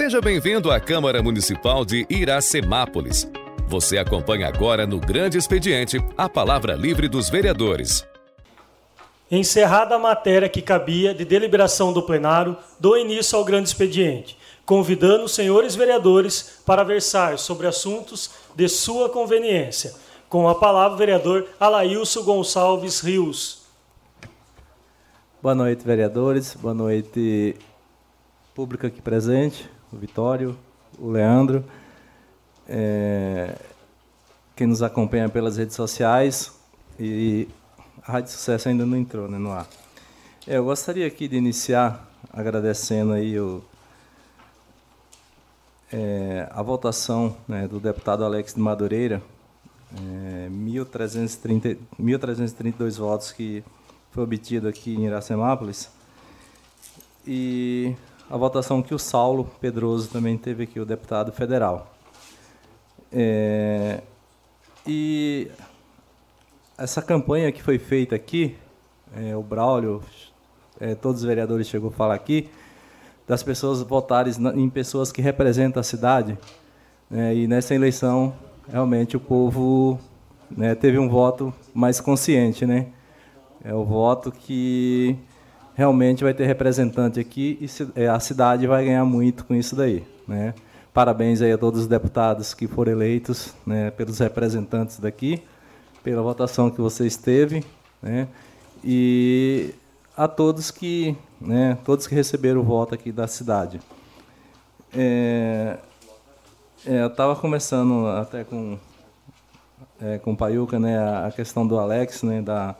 Seja bem-vindo à Câmara Municipal de Iracemápolis. Você acompanha agora no Grande Expediente a palavra livre dos vereadores. Encerrada a matéria que cabia de deliberação do plenário, dou início ao grande expediente, convidando os senhores vereadores para versar sobre assuntos de sua conveniência. Com a palavra, o vereador Alailson Gonçalves Rios. Boa noite, vereadores. Boa noite, público aqui presente, o Vitório, o Leandro, é, quem nos acompanha pelas redes sociais. E a Rádio Sucesso ainda não entrou né, no ar. É, eu gostaria aqui de iniciar agradecendo aí o, é, a votação né, do deputado Alex de Madureira, é, 1.330, 1.332 votos que foi obtido aqui em Iracemápolis, e a votação que o Saulo Pedroso também teve aqui, o deputado federal. É, e essa campanha que foi feita aqui, é, o Braulio, é, todos os vereadores chegou a falar aqui, das pessoas votarem em pessoas que representam a cidade. Né, e nessa eleição, realmente, o povo né, teve um voto mais consciente. Né? É o voto que realmente vai ter representante aqui e é, a cidade vai ganhar muito com isso daí. Né? Parabéns aí a todos os deputados que foram eleitos né, pelos representantes daqui, pela votação que vocês teve, né? e a todos que, né, todos que receberam o voto aqui da cidade. É, é, eu estava conversando até com é, com o Paiuca, né, a questão do Alex, né, da,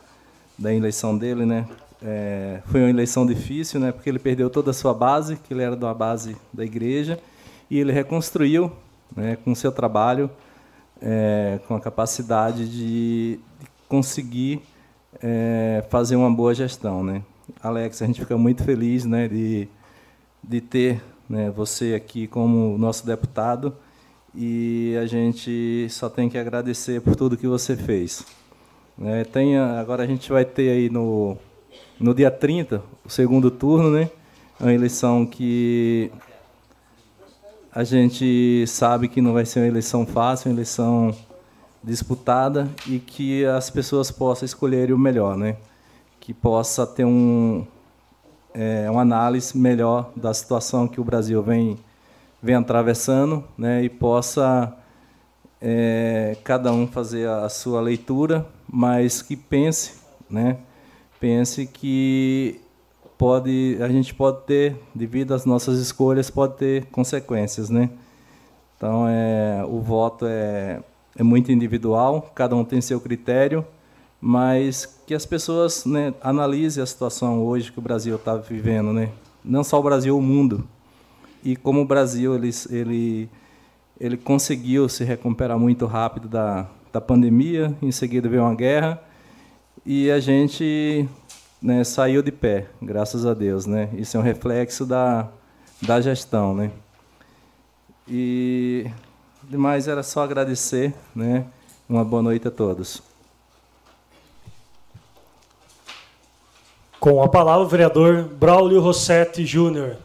da eleição dele, né, é, foi uma eleição difícil, né, porque ele perdeu toda a sua base, que ele era da base da igreja, e ele reconstruiu, né, com seu trabalho, é, com a capacidade de, conseguir é, fazer uma boa gestão, né. Alex, a gente fica muito feliz, né, de, de ter né, você aqui como nosso deputado e a gente só tem que agradecer por tudo que você fez. É, tem, agora a gente vai ter aí no no dia 30, o segundo turno, né? É uma eleição que a gente sabe que não vai ser uma eleição fácil, uma eleição disputada e que as pessoas possam escolher o melhor, né? Que possa ter um é, uma análise melhor da situação que o Brasil vem vem atravessando, né? E possa é, cada um fazer a sua leitura, mas que pense, né? Pense que pode a gente pode ter devido às nossas escolhas pode ter consequências né? Então é o voto é é muito individual cada um tem seu critério mas que as pessoas né, analisem a situação hoje que o Brasil está vivendo né? Não só o Brasil o mundo. E como o Brasil ele ele ele conseguiu se recuperar muito rápido da da pandemia em seguida veio uma guerra e a gente né, saiu de pé, graças a Deus, né? Isso é um reflexo da, da gestão, né? E demais era só agradecer, né? Uma boa noite a todos. Com a palavra o vereador Braulio Rossetti Júnior.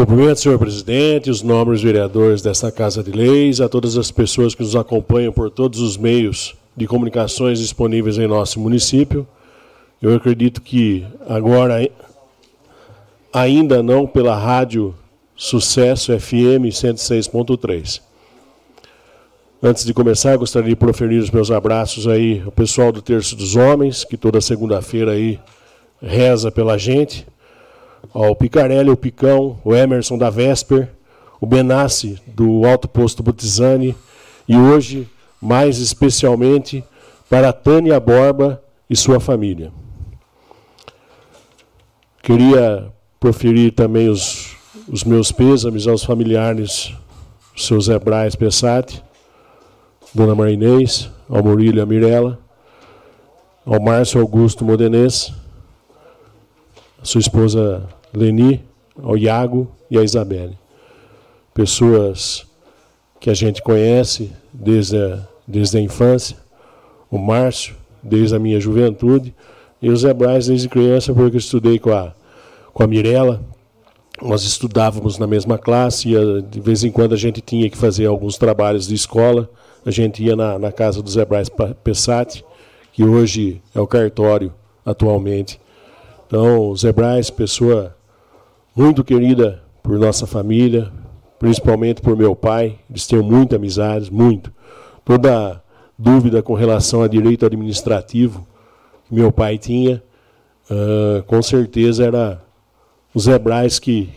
Cumprimento, senhor presidente, os nobres vereadores desta Casa de Leis, a todas as pessoas que nos acompanham por todos os meios de comunicações disponíveis em nosso município. Eu acredito que agora, ainda não pela rádio Sucesso FM 106.3. Antes de começar, gostaria de proferir os meus abraços aí ao pessoal do Terço dos Homens, que toda segunda-feira aí reza pela gente Ó, o Picarelli, o Picão, o Emerson da Vesper, o Benassi do Alto Posto Botizani e hoje, mais especialmente, para a Tânia Borba e sua família. Queria proferir também os, os meus pêsames aos familiares do seu Zé Braz Pessati, Dona Marinês, ao Murilo e Mirella, ao Márcio Augusto Modenês, sua esposa Leni, ao Iago e a Isabelle. Pessoas que a gente conhece desde a desde a infância, o Márcio, desde a minha juventude, e o Zé Braz desde criança, porque eu estudei com a, com a Mirella. Nós estudávamos na mesma classe, e de vez em quando a gente tinha que fazer alguns trabalhos de escola. A gente ia na, na casa do Zé Braz Pessati, que hoje é o cartório atualmente. Então, Zé Braz, pessoa muito querida por nossa família, principalmente por meu pai, eles têm muita amizade, muito. Toda dúvida com relação a direito administrativo que meu pai tinha, uh, com certeza era o Zé Braz que,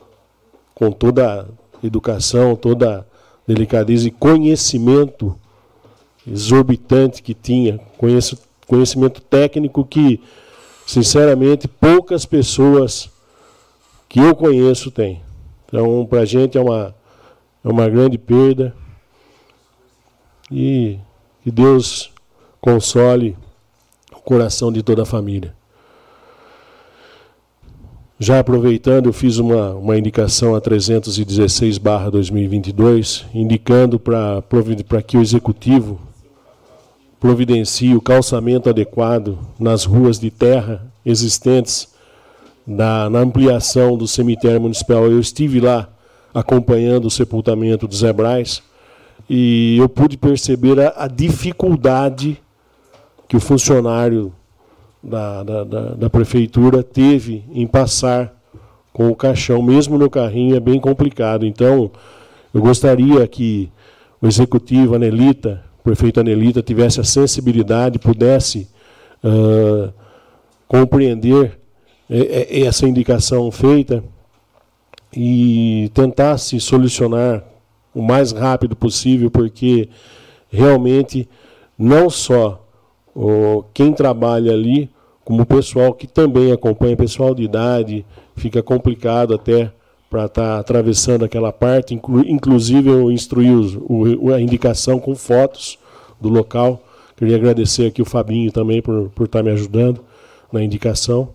com toda a educação, toda a delicadeza e conhecimento exorbitante que tinha, conhecimento técnico que, sinceramente, poucas pessoas que eu conheço têm. Então, para a gente é uma, é uma grande perda. E que Deus console o coração de toda a família. Já aproveitando, eu fiz uma, uma indicação a 316-2022, indicando para que o Executivo providencie o calçamento adequado nas ruas de terra existentes na, ampliação do cemitério municipal. Eu estive lá acompanhando o sepultamento dos Hebrais e eu pude perceber a, a dificuldade que o funcionário da, da, da, da, prefeitura teve em passar com o caixão, mesmo no carrinho, é bem complicado. Então, eu gostaria que o executivo, a Nelita, o prefeito Anelita, tivesse a sensibilidade, pudesse uh, compreender essa indicação feita e tentasse solucionar o mais rápido possível, porque realmente não só quem trabalha ali, como o pessoal que também acompanha, pessoal de idade, fica complicado até para estar tá atravessando aquela parte. Inclu, inclusive, eu instruí o, a indicação com fotos do local. Queria agradecer aqui o Fabinho também por, por estar tá me ajudando na indicação.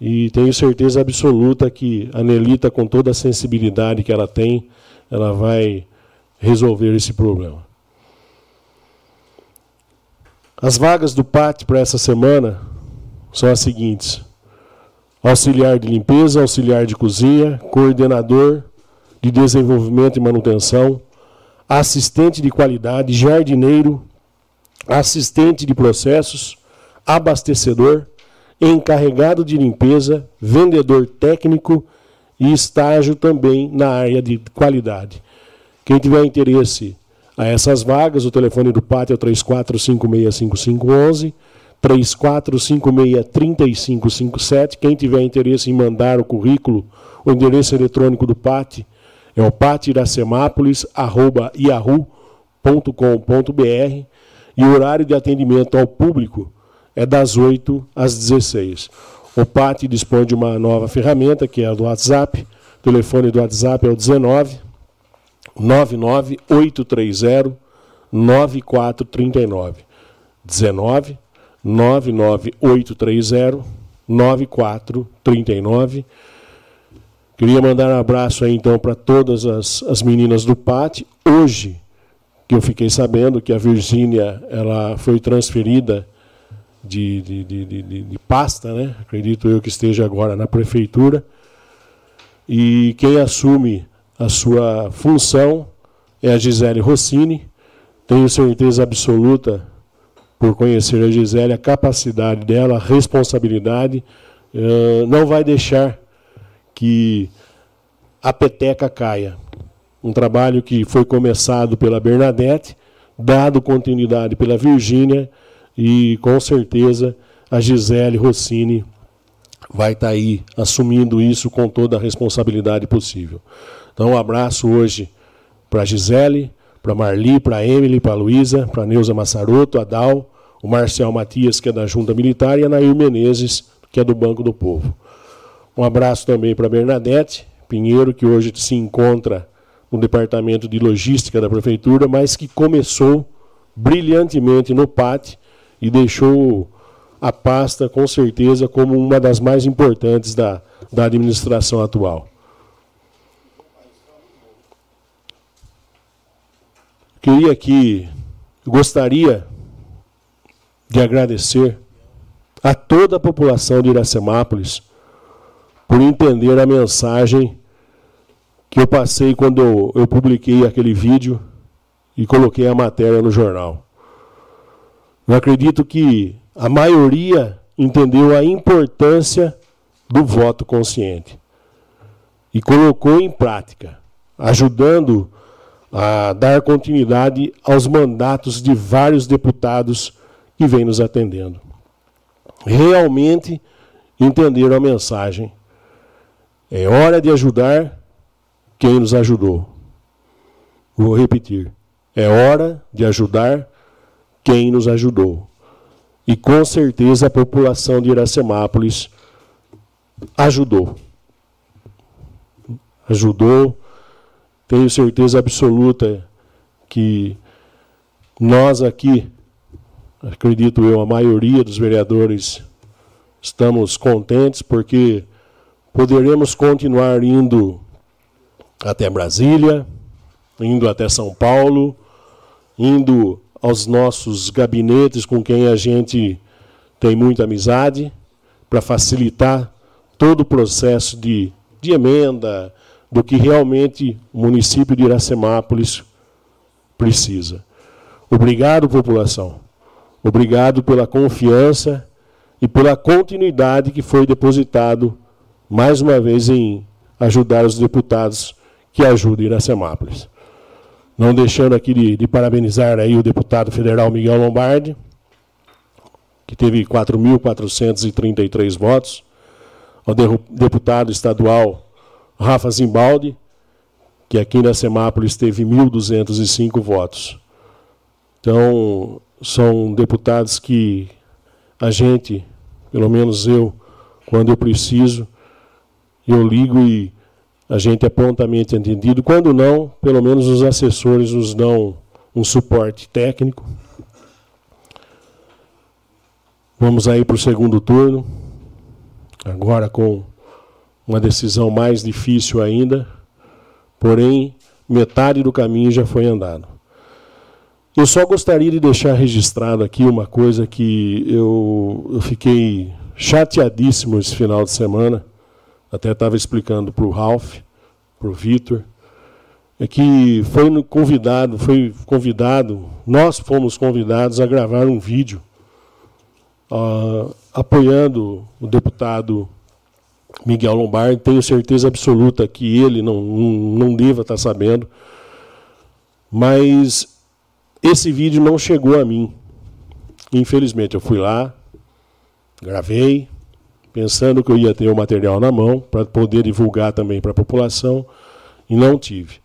E tenho certeza absoluta que a Nelita, com toda a sensibilidade que ela tem, ela vai resolver esse problema. As vagas do PAT para essa semana são as seguintes: auxiliar de limpeza, auxiliar de cozinha, coordenador de desenvolvimento e manutenção, assistente de qualidade, jardineiro, assistente de processos, abastecedor, encarregado de limpeza, vendedor técnico e estágio também na área de qualidade. Quem tiver interesse a essas vagas, o telefone do pátio é 34565511, 34563557. Quem tiver interesse em mandar o currículo, o endereço eletrônico do PAT é o patiracemápolis.yahoo.com.br e o horário de atendimento ao público é das 8 às 16. O PAT dispõe de uma nova ferramenta, que é a do WhatsApp. O telefone do WhatsApp é o 19 99830 9439. 19 99830 9439. Queria mandar um abraço aí então para todas as, as meninas do PAT. Hoje, que eu fiquei sabendo que a Virgínia ela foi transferida de, de, de, de, de pasta, né? acredito eu que esteja agora na prefeitura. E quem assume a sua função é a Gisele Rossini. Tenho certeza absoluta, por conhecer a Gisele, a capacidade dela, a responsabilidade. Uh, não vai deixar que a peteca caia. Um trabalho que foi começado pela Bernadette, dado continuidade pela Virgínia e com certeza a Gisele Rossini vai estar tá aí assumindo isso com toda a responsabilidade possível. Então, um abraço hoje para a Gisele, para Marli, para Emily, para Luísa, para Neuza Massaroto, a Dal, o Marcial Matias, que é da Junta Militar, e a Nair Menezes, que é do Banco do Povo. Um abraço também para Bernadette Pinheiro, que hoje se encontra no Departamento de Logística da Prefeitura, mas que começou brilhantemente no PAT e deixou a pasta, com certeza, como uma das mais importantes da, da administração atual. Queria aqui gostaria de agradecer a toda a população de Iracemápolis por entender a mensagem que eu passei quando eu publiquei aquele vídeo e coloquei a matéria no jornal. Eu acredito que a maioria entendeu a importância do voto consciente e colocou em prática, ajudando a dar continuidade aos mandatos de vários deputados que vêm nos atendendo. Realmente entenderam a mensagem. É hora de ajudar quem nos ajudou. Vou repetir. É hora de ajudar quem nos ajudou. E com certeza a população de Iracemápolis ajudou. Ajudou tenho certeza absoluta que nós aqui, acredito eu, a maioria dos vereadores, estamos contentes porque poderemos continuar indo até Brasília, indo até São Paulo, indo aos nossos gabinetes com quem a gente tem muita amizade, para facilitar todo o processo de, de emenda, do que realmente o município de Iracemápolis precisa. Obrigado, população. Obrigado pela confiança e pela continuidade que foi depositado mais uma vez em ajudar os deputados que ajudam Iracemápolis. Não deixando aqui de, de parabenizar aí o deputado federal Miguel Lombardi, que teve 4.433 votos, ao deputado estadual Rafa Zimbaldi, que aqui na Semápolis teve 1.205 votos. Então, são deputados que a gente, pelo menos eu, quando eu preciso, eu ligo e a gente é prontamente entendido. Quando não, pelo menos os assessores nos dão um suporte técnico. Vamos aí para o segundo turno, agora com uma decisão mais difícil ainda, porém, metade do caminho já foi andado. Eu só gostaria de deixar registrado aqui uma coisa que eu, eu fiquei chateadíssimo esse final de semana, até estava explicando para o Ralph, para o Vitor, é que foi convidado, foi convidado, nós fomos convidados a gravar um vídeo uh, apoiando o deputado Miguel Lombardi, tenho certeza absoluta que ele não, não, não deva estar sabendo, mas esse vídeo não chegou a mim. Infelizmente, eu fui lá, gravei, pensando que eu ia ter o material na mão para poder divulgar também para a população, e não tive.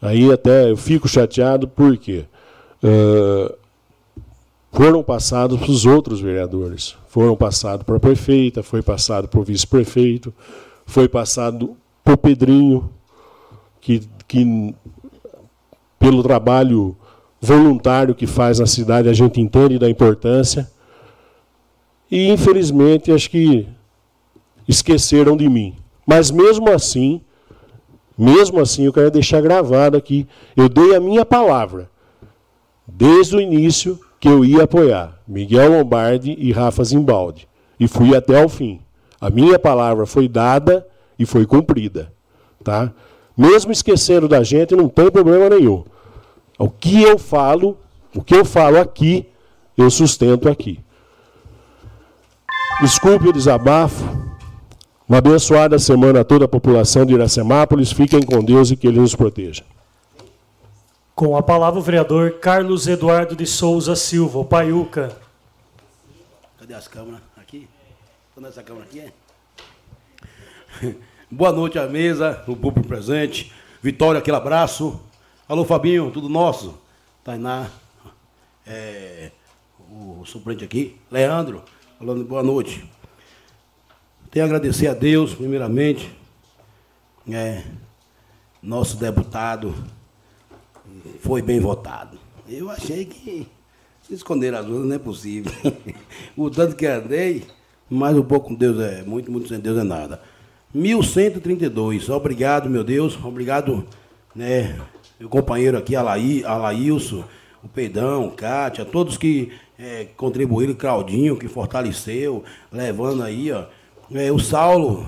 Aí até eu fico chateado porque uh, foram passados para os outros vereadores. Foram passados para a prefeita, foi passado para o vice-prefeito, foi passado para o Pedrinho, que, que pelo trabalho voluntário que faz na cidade a gente entende da importância. E infelizmente acho que esqueceram de mim. Mas mesmo assim, mesmo assim eu quero deixar gravado aqui, eu dei a minha palavra desde o início que eu ia apoiar Miguel Lombardi e Rafa Zimbaldi. E fui até ao fim. A minha palavra foi dada e foi cumprida. Tá? Mesmo esquecendo da gente, não tem problema nenhum. O que eu falo, o que eu falo aqui, eu sustento aqui. Desculpe o desabafo. Uma abençoada semana a toda a população de Iracemápolis. Fiquem com Deus e que Ele nos proteja. Com a palavra o vereador Carlos Eduardo de Souza Silva, o Paiuca. Cadê as câmeras? Aqui? Onde essa câmera aqui é? Boa noite à mesa, o público presente. Vitória, aquele abraço. Alô, Fabinho, tudo nosso. Tainá, é, o suplente aqui. Leandro, falando boa noite. Tenho a agradecer a Deus, primeiramente. É, nosso deputado foi bem votado. Eu achei que se esconder as urnas não é possível. o tanto que andei, mais um pouco com Deus é muito, muito sem Deus é nada. 1132, obrigado, meu Deus, obrigado, né, meu companheiro aqui, Alaí, Alailson, o Peidão, Kátia, todos que é, contribuíram, Claudinho, que fortaleceu, levando aí, ó. É, o Saulo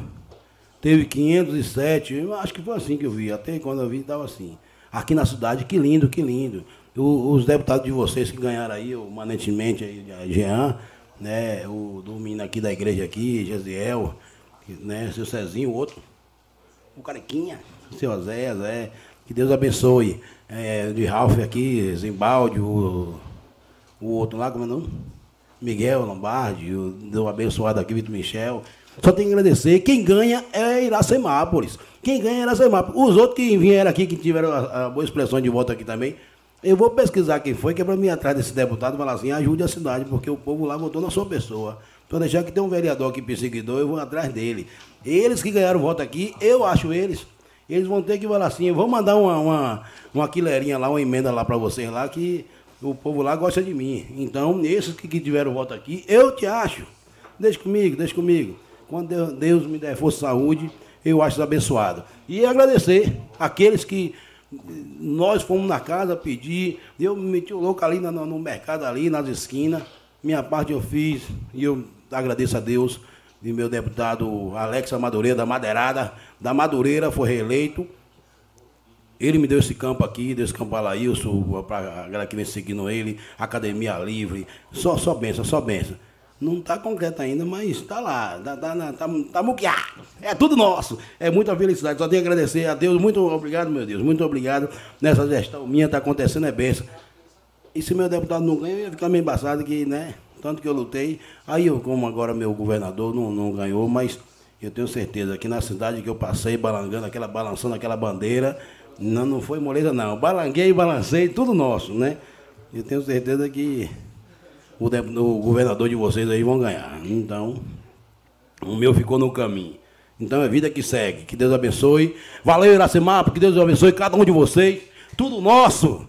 teve 507, eu acho que foi assim que eu vi, até quando eu vi estava assim. Aqui na cidade, que lindo, que lindo. O, os deputados de vocês que ganharam aí, o manentemente aí, a Jean, né, o do aqui da igreja aqui, Gesiel, né, seu Cezinho, o outro, o Carequinha, seu Zé, Zé, que Deus abençoe. É, de Ralph aqui, Zimbaldi, o, o outro lá, como é o nome? Miguel Lombardi, o Deus abençoado aqui, Vitor Michel. Só tem que agradecer. Quem ganha é Iracemápolis. Quem ganha é Iracemápolis. Os outros que vieram aqui, que tiveram a, a boa expressão de voto aqui também, eu vou pesquisar quem foi, que é para mim atrás desse deputado e falar assim, ajude a cidade, porque o povo lá votou na sua pessoa. Então deixar que tem um vereador aqui perseguidor, eu vou atrás dele. Eles que ganharam voto aqui, eu acho eles. Eles vão ter que falar assim, vou mandar uma, uma, uma quileirinha lá, uma emenda lá para vocês lá, que o povo lá gosta de mim. Então, esses que, que tiveram voto aqui, eu te acho. Deixa comigo, deixa comigo. Quando Deus, me der força saúde, eu acho abençoado. E agradecer aqueles que nós fomos na casa pedir, eu me meti o louco ali no, no mercado, ali nas esquinas. Minha parte eu fiz e eu agradeço a Deus de meu deputado Alex Madureira, da Madeirada, da Madureira, foi reeleito. Ele me deu esse campo aqui, deu esse campo a Laílson, para a galera que vem seguindo ele, Academia Livre, só, só benção, só benção. Não está concreto ainda, mas está lá, está tá, tá, tá, tá muqueado. É tudo nosso. É muita felicidade. Só tenho que agradecer a Deus. Muito obrigado, meu Deus. Muito obrigado. Nessa gestão minha está acontecendo, é benção. E se meu deputado não ganha, eu ia ficar meio embaçado que, né? Tanto que eu lutei. Aí eu, como agora meu governador não, não ganhou, mas eu tenho certeza que na cidade que eu passei, balangando aquela, balançando aquela bandeira, não, não foi moleza não. Balanguei, balancei, tudo nosso, né? Eu tenho certeza que o, o governador de vocês aí vão ganhar. Então, o meu ficou no caminho. Então é vida que segue. Que Deus abençoe. Valeu, Iracemapa, que Deus abençoe cada um de vocês. Tudo nosso.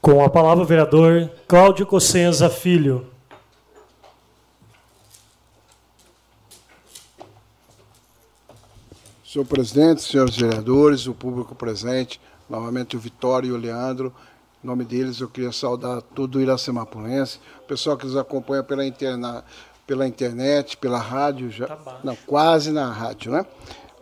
Com a palavra, o vereador Cláudio Cossenza Filho. Senhor presidente, senhores vereadores, o público presente, novamente o Vitório e o Leandro. Em nome deles, eu queria saudar todo o Iracemapulense, o pessoal que nos acompanha pela, interna, pela internet, pela rádio, já, tá não, quase na rádio, né?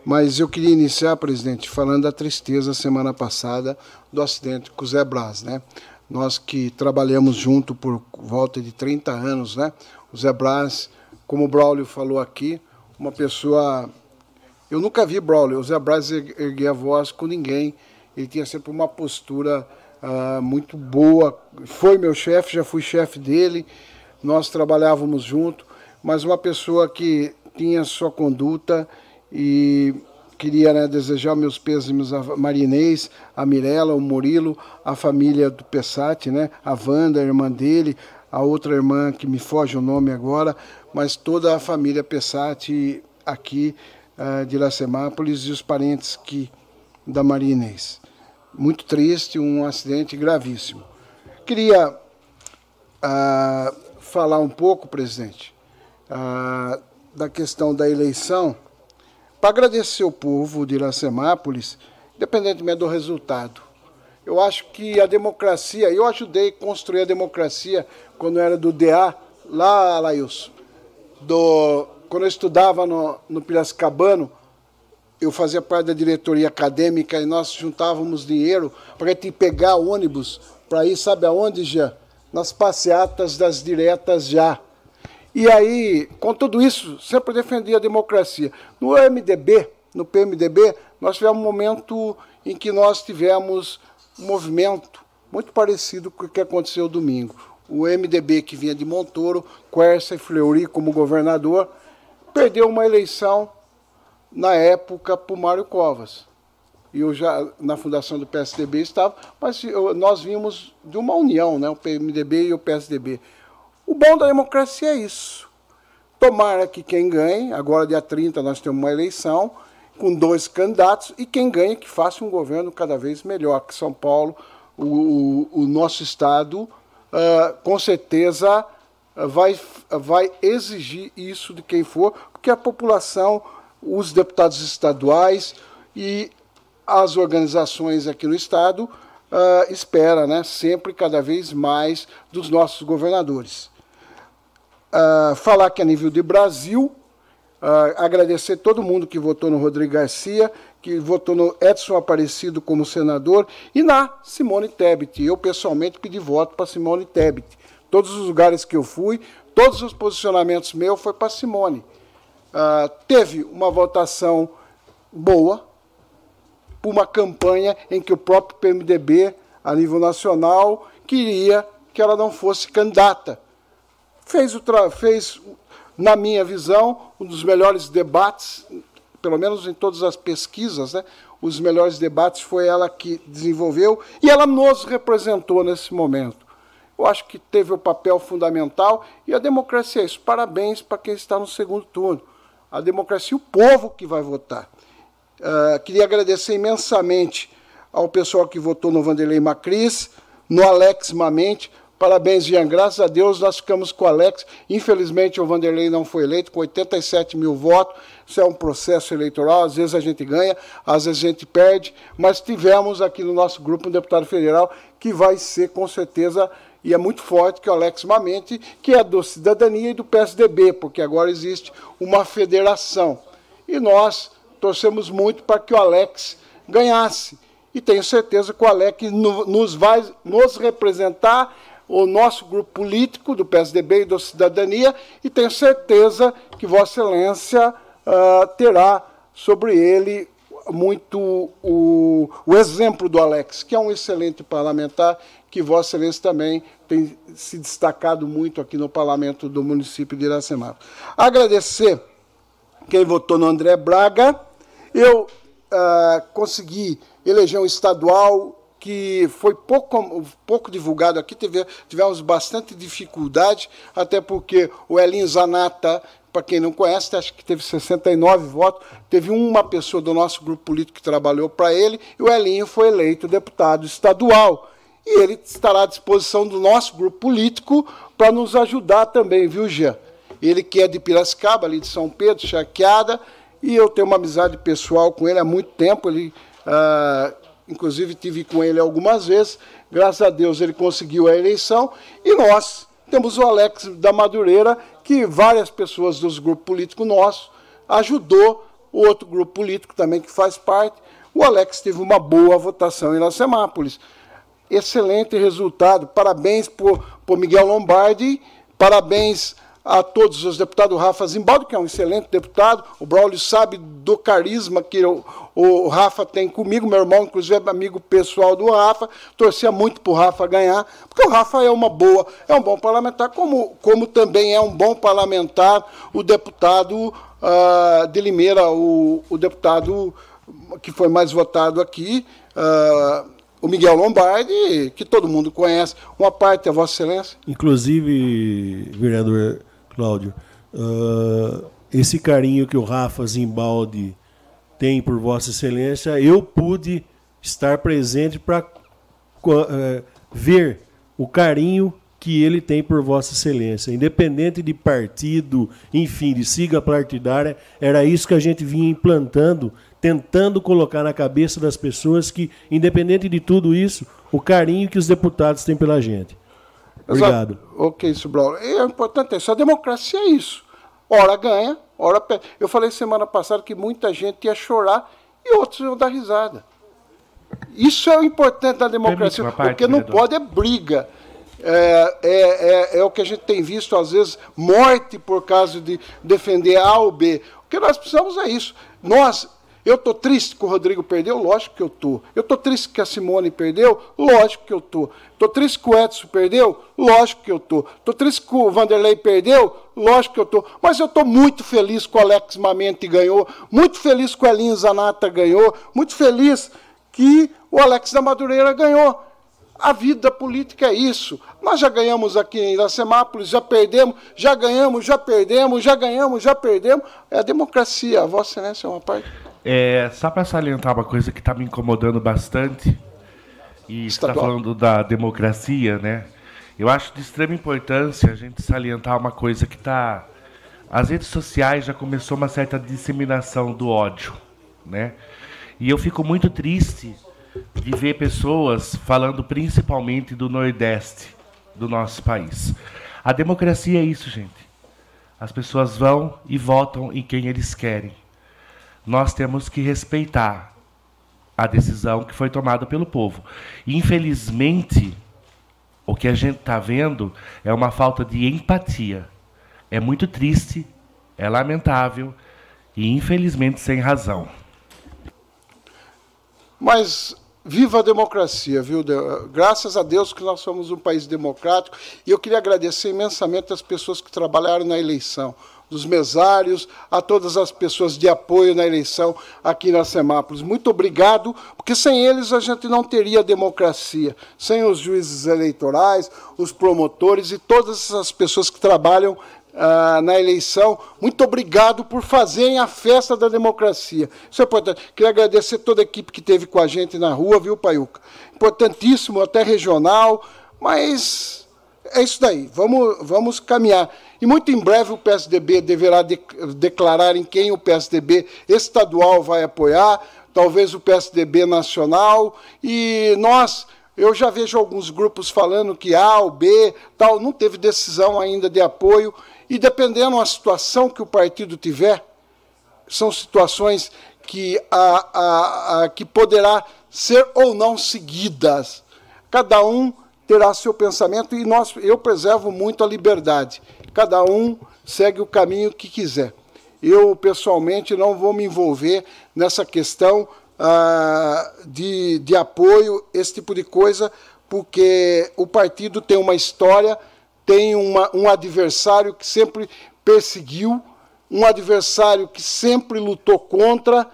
Mas eu queria iniciar, presidente, falando da tristeza semana passada do acidente com o Zé Blas, né? Nós que trabalhamos junto por volta de 30 anos, né? O Zé Blas, como o Braulio falou aqui, uma pessoa. Eu nunca vi Braulio, o Zé Blas erguer a voz com ninguém ele tinha sempre uma postura uh, muito boa. Foi meu chefe, já fui chefe dele, nós trabalhávamos junto, mas uma pessoa que tinha sua conduta e queria né, desejar meus pêsames a Marinês, a Mirella, o Murilo, a família do Pessati, né, a Wanda, a irmã dele, a outra irmã que me foge o nome agora, mas toda a família Pessati aqui uh, de Iracemápolis e os parentes que da Marinês muito triste, um acidente gravíssimo. Queria ah, falar um pouco, presidente, ah, da questão da eleição, para agradecer o povo de Iracemápolis, independentemente do resultado. Eu acho que a democracia, eu ajudei a construir a democracia quando era do DA, lá, Laílson, do, quando eu estudava no, no Piracicabano, eu fazia parte da diretoria acadêmica e nós juntávamos dinheiro para te pegar ônibus para ir, sabe aonde já? Nas passeatas das diretas já. E aí, com tudo isso, sempre defendia a democracia. No MDB, no PMDB, nós tivemos um momento em que nós tivemos um movimento muito parecido com o que aconteceu domingo. O MDB, que vinha de Montoro, Quercia e Fleury como governador, perdeu uma eleição na época, para o Mário Covas. E eu já, na fundação do PSDB, estava, mas eu, nós vimos de uma união, né, o PMDB e o PSDB. O bom da democracia é isso. Tomara que quem ganhe, agora dia 30 nós temos uma eleição, com dois candidatos, e quem ganha que faça um governo cada vez melhor, que São Paulo, o, o, o nosso Estado, uh, com certeza vai, vai exigir isso de quem for, porque a população os deputados estaduais e as organizações aqui no Estado uh, espera, né, sempre cada vez mais dos nossos governadores. Uh, falar que a nível de Brasil, uh, agradecer todo mundo que votou no Rodrigo Garcia, que votou no Edson Aparecido como senador e na Simone Tebet. Eu, pessoalmente, pedi voto para Simone Tebet. Todos os lugares que eu fui, todos os posicionamentos meus foi para Simone. Uh, teve uma votação boa, por uma campanha em que o próprio PMDB, a nível nacional, queria que ela não fosse candidata. Fez, o fez na minha visão, um dos melhores debates, pelo menos em todas as pesquisas, né? os melhores debates foi ela que desenvolveu e ela nos representou nesse momento. Eu acho que teve o um papel fundamental e a democracia é isso. Parabéns para quem está no segundo turno. A democracia, o povo que vai votar. Uh, queria agradecer imensamente ao pessoal que votou no Vanderlei Macris, no Alex Mamente. Parabéns, Jean. Graças a Deus nós ficamos com o Alex. Infelizmente o Vanderlei não foi eleito com 87 mil votos. Isso é um processo eleitoral. Às vezes a gente ganha, às vezes a gente perde. Mas tivemos aqui no nosso grupo um deputado federal que vai ser com certeza e é muito forte, que é o Alex Mamente, que é do Cidadania e do PSDB, porque agora existe uma federação. E nós torcemos muito para que o Alex ganhasse. E tenho certeza que o Alex nos vai nos representar, o nosso grupo político do PSDB e da Cidadania, e tenho certeza que Vossa Excelência uh, terá sobre ele muito o, o exemplo do Alex, que é um excelente parlamentar, que Vossa Excelência também tem se destacado muito aqui no parlamento do município de Iracema. Agradecer quem votou no André Braga, eu uh, consegui eleger um estadual que foi pouco, pouco divulgado aqui, teve, tivemos bastante dificuldade, até porque o Elin Zanata, para quem não conhece, acho que teve 69 votos, teve uma pessoa do nosso grupo político que trabalhou para ele, e o Elinho foi eleito deputado estadual. E ele estará à disposição do nosso grupo político para nos ajudar também, viu, Jean? Ele que é de Piracicaba, ali de São Pedro, Chaqueada, e eu tenho uma amizade pessoal com ele há muito tempo. Ele, ah, inclusive, tive com ele algumas vezes. Graças a Deus ele conseguiu a eleição. E nós temos o Alex da Madureira, que várias pessoas dos grupos políticos nossos ajudou, o outro grupo político também que faz parte. O Alex teve uma boa votação em Lacemápolis. Excelente resultado. Parabéns por, por Miguel Lombardi, parabéns a todos os deputados, Rafa Zimbaldo, que é um excelente deputado, o Braulio sabe do carisma que o, o Rafa tem comigo, meu irmão, inclusive, é amigo pessoal do Rafa, torcia muito para o Rafa ganhar, porque o Rafa é uma boa, é um bom parlamentar, como, como também é um bom parlamentar o deputado uh, de Limeira, o, o deputado que foi mais votado aqui, uh, o Miguel Lombardi, que todo mundo conhece, uma parte é Vossa Excelência. Inclusive, vereador Cláudio, uh, esse carinho que o Rafa Zimbaldi tem por Vossa Excelência, eu pude estar presente para uh, ver o carinho que ele tem por Vossa Excelência. Independente de partido, enfim, de siga partidária, era isso que a gente vinha implantando, tentando colocar na cabeça das pessoas que, independente de tudo isso, o carinho que os deputados têm pela gente. Obrigado. Exato. Ok, Sobral. É importante isso. A democracia é isso. Ora ganha, ora perde. Eu falei semana passada que muita gente ia chorar e outros iam dar risada. Isso é o importante da democracia, parte, porque não vereador. pode é briga. É, é, é, é, o que a gente tem visto, às vezes, morte por causa de defender A ou B. O que nós precisamos é isso. Nós eu estou triste que o Rodrigo perdeu? Lógico que eu estou. Eu estou triste que a Simone perdeu? Lógico que eu estou. Estou triste que o Edson perdeu? Lógico que eu estou. Estou triste que o Vanderlei perdeu? Lógico que eu estou. Mas eu estou muito feliz que o Alex Mamente ganhou, muito feliz que o Elinho Zanata ganhou, muito feliz que o Alex da Madureira ganhou. A vida política é isso. Nós já ganhamos aqui em Iracemápolis, já perdemos, já ganhamos, já perdemos, já ganhamos, já perdemos. É a democracia. A Vossa Excelência é uma parte. É, só para salientar uma coisa que está me incomodando bastante, e está falando da democracia, né? Eu acho de extrema importância a gente salientar uma coisa que está. As redes sociais já começou uma certa disseminação do ódio, né? E eu fico muito triste de ver pessoas falando principalmente do Nordeste do nosso país. A democracia é isso, gente. As pessoas vão e votam em quem eles querem. Nós temos que respeitar a decisão que foi tomada pelo povo. Infelizmente, o que a gente está vendo é uma falta de empatia. É muito triste, é lamentável e, infelizmente, sem razão. Mas viva a democracia, viu? Graças a Deus que nós somos um país democrático. E eu queria agradecer imensamente as pessoas que trabalharam na eleição dos mesários, a todas as pessoas de apoio na eleição aqui na Semápolis. Muito obrigado, porque sem eles a gente não teria democracia. Sem os juízes eleitorais, os promotores e todas essas pessoas que trabalham ah, na eleição. Muito obrigado por fazerem a festa da democracia. Isso é importante. Queria agradecer toda a equipe que teve com a gente na rua, viu, Paiuca? Importantíssimo, até regional, mas é isso daí. Vamos, vamos caminhar. E muito em breve o PSDB deverá de, declarar em quem o PSDB estadual vai apoiar, talvez o PSDB nacional, e nós. Eu já vejo alguns grupos falando que A ou B, tal, não teve decisão ainda de apoio, e dependendo da situação que o partido tiver, são situações que, a, a, a, que poderá ser ou não seguidas. Cada um terá seu pensamento e nós, eu preservo muito a liberdade. Cada um segue o caminho que quiser. Eu, pessoalmente, não vou me envolver nessa questão ah, de, de apoio, esse tipo de coisa, porque o partido tem uma história tem uma, um adversário que sempre perseguiu, um adversário que sempre lutou contra.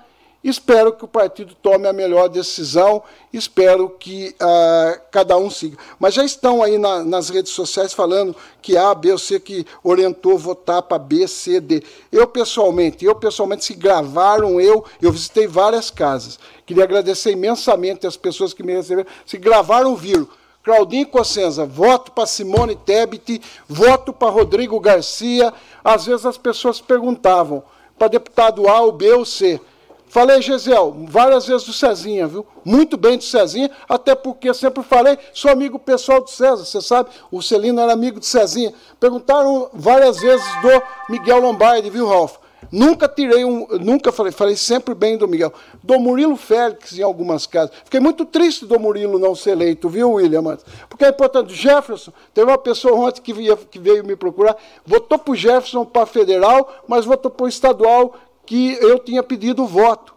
Espero que o partido tome a melhor decisão, espero que uh, cada um siga. Mas já estão aí na, nas redes sociais falando que A, B ou C que orientou votar para B, C, D. Eu pessoalmente, eu pessoalmente, se gravaram, eu, eu visitei várias casas. Queria agradecer imensamente as pessoas que me receberam. Se gravaram, viram. Claudinho Cossenza, voto para Simone Tebet, voto para Rodrigo Garcia. Às vezes as pessoas perguntavam para deputado A, ou B ou C. Falei, Gesiel, várias vezes do Cezinha, viu? Muito bem do Cezinha, até porque sempre falei, sou amigo pessoal do César, você sabe, o Celino era amigo do Cezinha. Perguntaram várias vezes do Miguel Lombardi, viu, Ralf? Nunca tirei um. Nunca falei, falei sempre bem do Miguel. Do Murilo Félix, em algumas casas. Fiquei muito triste do Murilo não ser eleito, viu, William? Porque é importante. Jefferson, teve uma pessoa ontem que, via, que veio me procurar, votou para o Jefferson para federal, mas votou para o estadual que eu tinha pedido voto.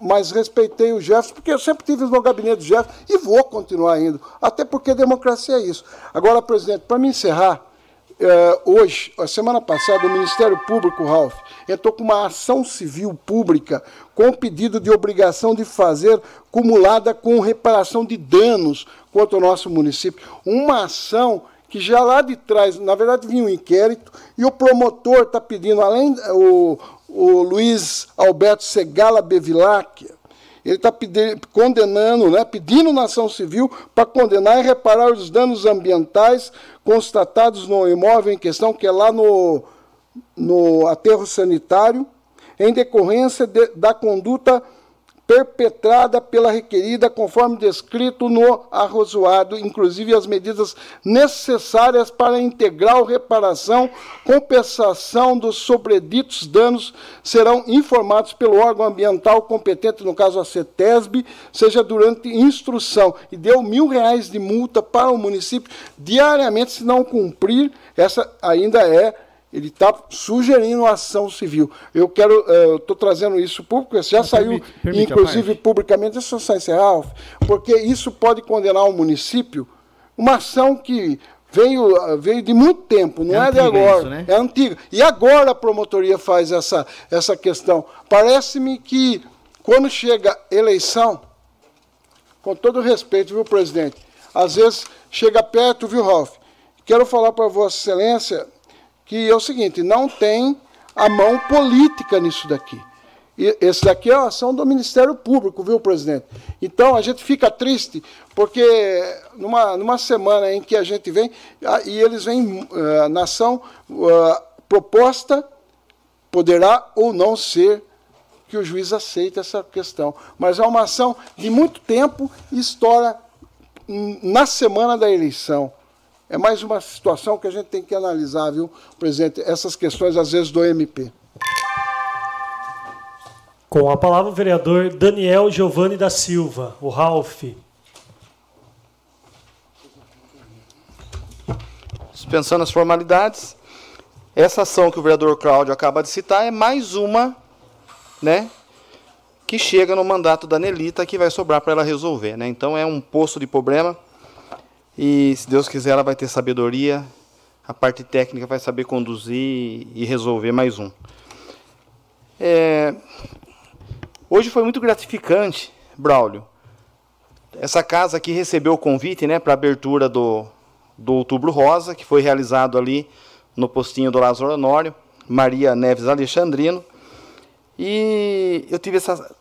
Mas respeitei o Jefferson, porque eu sempre tive no gabinete do Jefferson e vou continuar indo. Até porque democracia é isso. Agora, presidente, para me encerrar. Uh, hoje, a semana passada, o Ministério Público, Ralph, entrou com uma ação civil pública com pedido de obrigação de fazer cumulada com reparação de danos contra o nosso município. Uma ação que já lá de trás, na verdade, vinha um inquérito e o promotor está pedindo, além o, o Luiz Alberto Segala Bevilacqua, ele está condenando, né, pedindo na ação civil para condenar e reparar os danos ambientais constatados no imóvel em questão, que é lá no, no aterro sanitário, em decorrência de, da conduta perpetrada pela requerida, conforme descrito no arrozoado, inclusive as medidas necessárias para integral reparação, compensação dos sobreditos danos serão informados pelo órgão ambiental competente, no caso a CETESB, seja durante instrução, e deu mil reais de multa para o município diariamente se não cumprir, essa ainda é ele está sugerindo ação civil. Eu quero, estou uh, trazendo isso público, já Mas saiu, permite, permite inclusive publicamente, deixa eu só encerrar, porque isso pode condenar o município, uma ação que veio, veio de muito tempo, não é, é de agora, isso, né? é antiga. E agora a promotoria faz essa, essa questão. Parece-me que quando chega eleição, com todo respeito, viu, presidente, às vezes chega perto, viu, Ralf? Quero falar para Vossa Excelência que é o seguinte, não tem a mão política nisso daqui. E esse daqui é a ação do Ministério Público, viu, presidente? Então a gente fica triste, porque numa, numa semana em que a gente vem, e eles vêm uh, na ação uh, proposta, poderá ou não ser que o juiz aceite essa questão. Mas é uma ação de muito tempo e estoura na semana da eleição. É mais uma situação que a gente tem que analisar, viu, presidente? Essas questões, às vezes, do MP. Com a palavra o vereador Daniel Giovanni da Silva, o Ralph. Dispensando as formalidades, essa ação que o vereador Cláudio acaba de citar é mais uma, né, que chega no mandato da Nelita que vai sobrar para ela resolver, né? Então é um poço de problema e se Deus quiser ela vai ter sabedoria, a parte técnica vai saber conduzir e resolver mais um. É... Hoje foi muito gratificante, Braulio. Essa casa aqui recebeu o convite, né, para abertura do do Outubro Rosa, que foi realizado ali no postinho do Lázaro Honório, Maria Neves Alexandrino. E eu tive essa,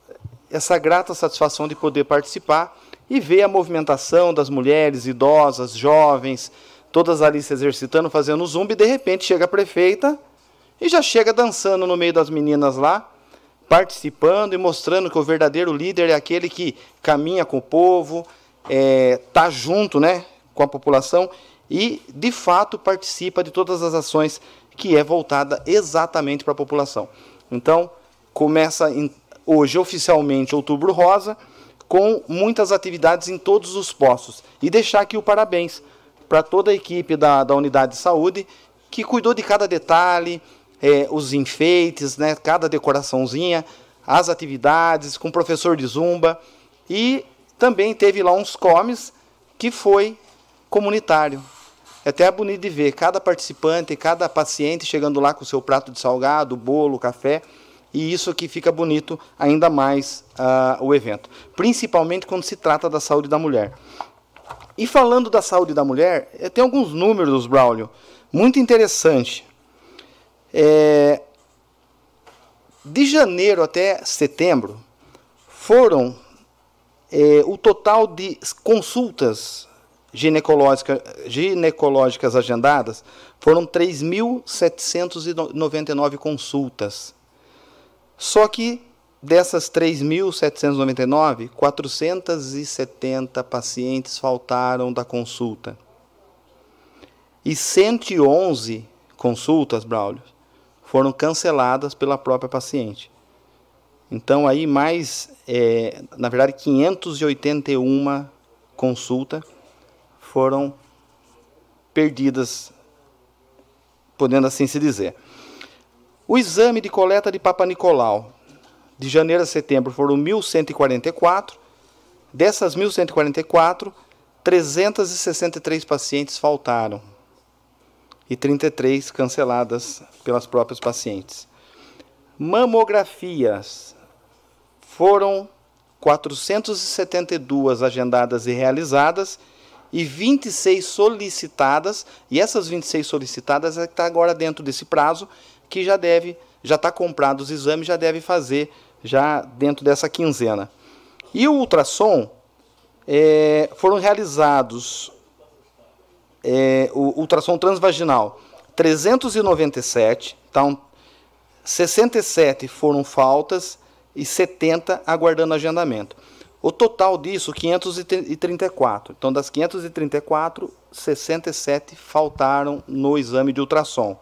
essa grata satisfação de poder participar e ver a movimentação das mulheres, idosas, jovens, todas ali se exercitando, fazendo zumba, e de repente chega a prefeita e já chega dançando no meio das meninas lá, participando e mostrando que o verdadeiro líder é aquele que caminha com o povo, é, tá junto, né, com a população e, de fato, participa de todas as ações que é voltada exatamente para a população. Então, começa em, hoje oficialmente Outubro Rosa, com muitas atividades em todos os postos. E deixar aqui o parabéns para toda a equipe da, da unidade de saúde, que cuidou de cada detalhe, é, os enfeites, né, cada decoraçãozinha, as atividades, com o professor de zumba. E também teve lá uns comes que foi comunitário. É até bonito de ver cada participante, cada paciente chegando lá com o seu prato de salgado, bolo, café, e isso que fica bonito ainda mais uh, o evento, principalmente quando se trata da saúde da mulher. E falando da saúde da mulher, eh, tem alguns números, Braulio, muito interessante. É, de janeiro até setembro, foram é, o total de consultas ginecológica, ginecológicas agendadas foram 3.799 consultas. Só que dessas 3.799, 470 pacientes faltaram da consulta. E 111 consultas, Braulio, foram canceladas pela própria paciente. Então, aí mais, é, na verdade, 581 consultas foram perdidas, podendo assim se dizer. O exame de coleta de Papa Nicolau, de janeiro a setembro, foram 1.144. Dessas 1.144, 363 pacientes faltaram e 33 canceladas pelas próprias pacientes. Mamografias foram 472 agendadas e realizadas e 26 solicitadas, e essas 26 solicitadas é que está agora dentro desse prazo, que já deve, já está comprado os exames, já deve fazer já dentro dessa quinzena. E o ultrassom é, foram realizados é, o ultrassom transvaginal 397, então 67 foram faltas e 70 aguardando agendamento. O total disso, 534. Então, das 534, 67 faltaram no exame de ultrassom.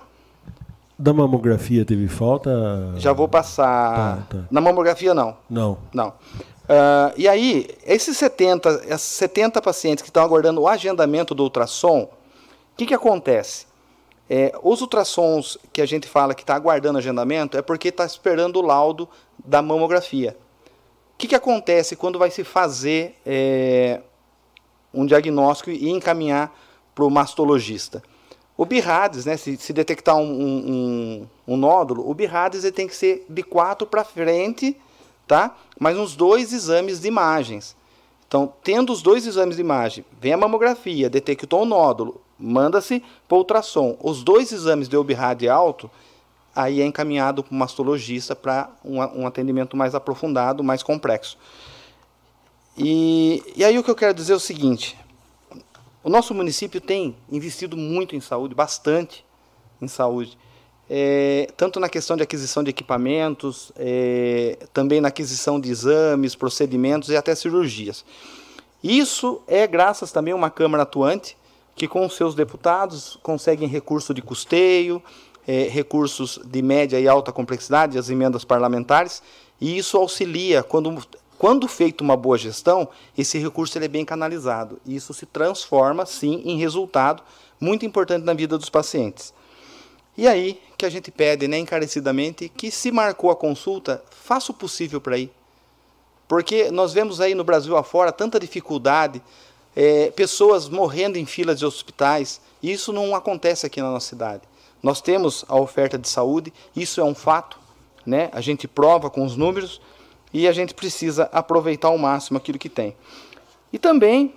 Da mamografia teve falta? Já vou passar. Tá, tá. Na mamografia, não. Não. Não. Uh, e aí, esses 70, esses 70 pacientes que estão aguardando o agendamento do ultrassom, o que, que acontece? É, os ultrassons que a gente fala que está aguardando agendamento é porque está esperando o laudo da mamografia que, que acontece quando vai se fazer é, um diagnóstico e encaminhar para o mastologista? O BIRADS, né, se, se detectar um, um, um, nódulo, o BIRADS ele tem que ser de quatro para frente, tá? mas uns dois exames de imagens. Então, tendo os dois exames de imagem, vem a mamografia, detectou o nódulo, manda-se para ultrassom. Os dois exames de OBRAD alto, aí é encaminhado para o mastologista para um, um, atendimento mais aprofundado, mais complexo. E, e aí o que eu quero dizer é o seguinte: o nosso município tem investido muito em saúde, bastante em saúde. é, tanto na questão de aquisição de equipamentos, é, também na aquisição de exames, procedimentos e até cirurgias. Isso é graças também a uma Câmara atuante, que com seus deputados conseguem recurso de custeio, é, recursos de média e alta complexidade, as emendas parlamentares, e isso auxilia, quando, quando feito uma boa gestão, esse recurso ele é bem canalizado. E isso se transforma, sim, em resultado muito importante na vida dos pacientes. E aí que a gente pede, né, encarecidamente, que se marcou a consulta, faça o possível para ir. Porque nós vemos aí no Brasil afora tanta dificuldade, é, pessoas morrendo em filas de hospitais, e isso não acontece aqui na nossa cidade. Nós temos a oferta de saúde, isso é um fato, né? a gente prova com os números, e a gente precisa aproveitar ao máximo aquilo que tem. E também,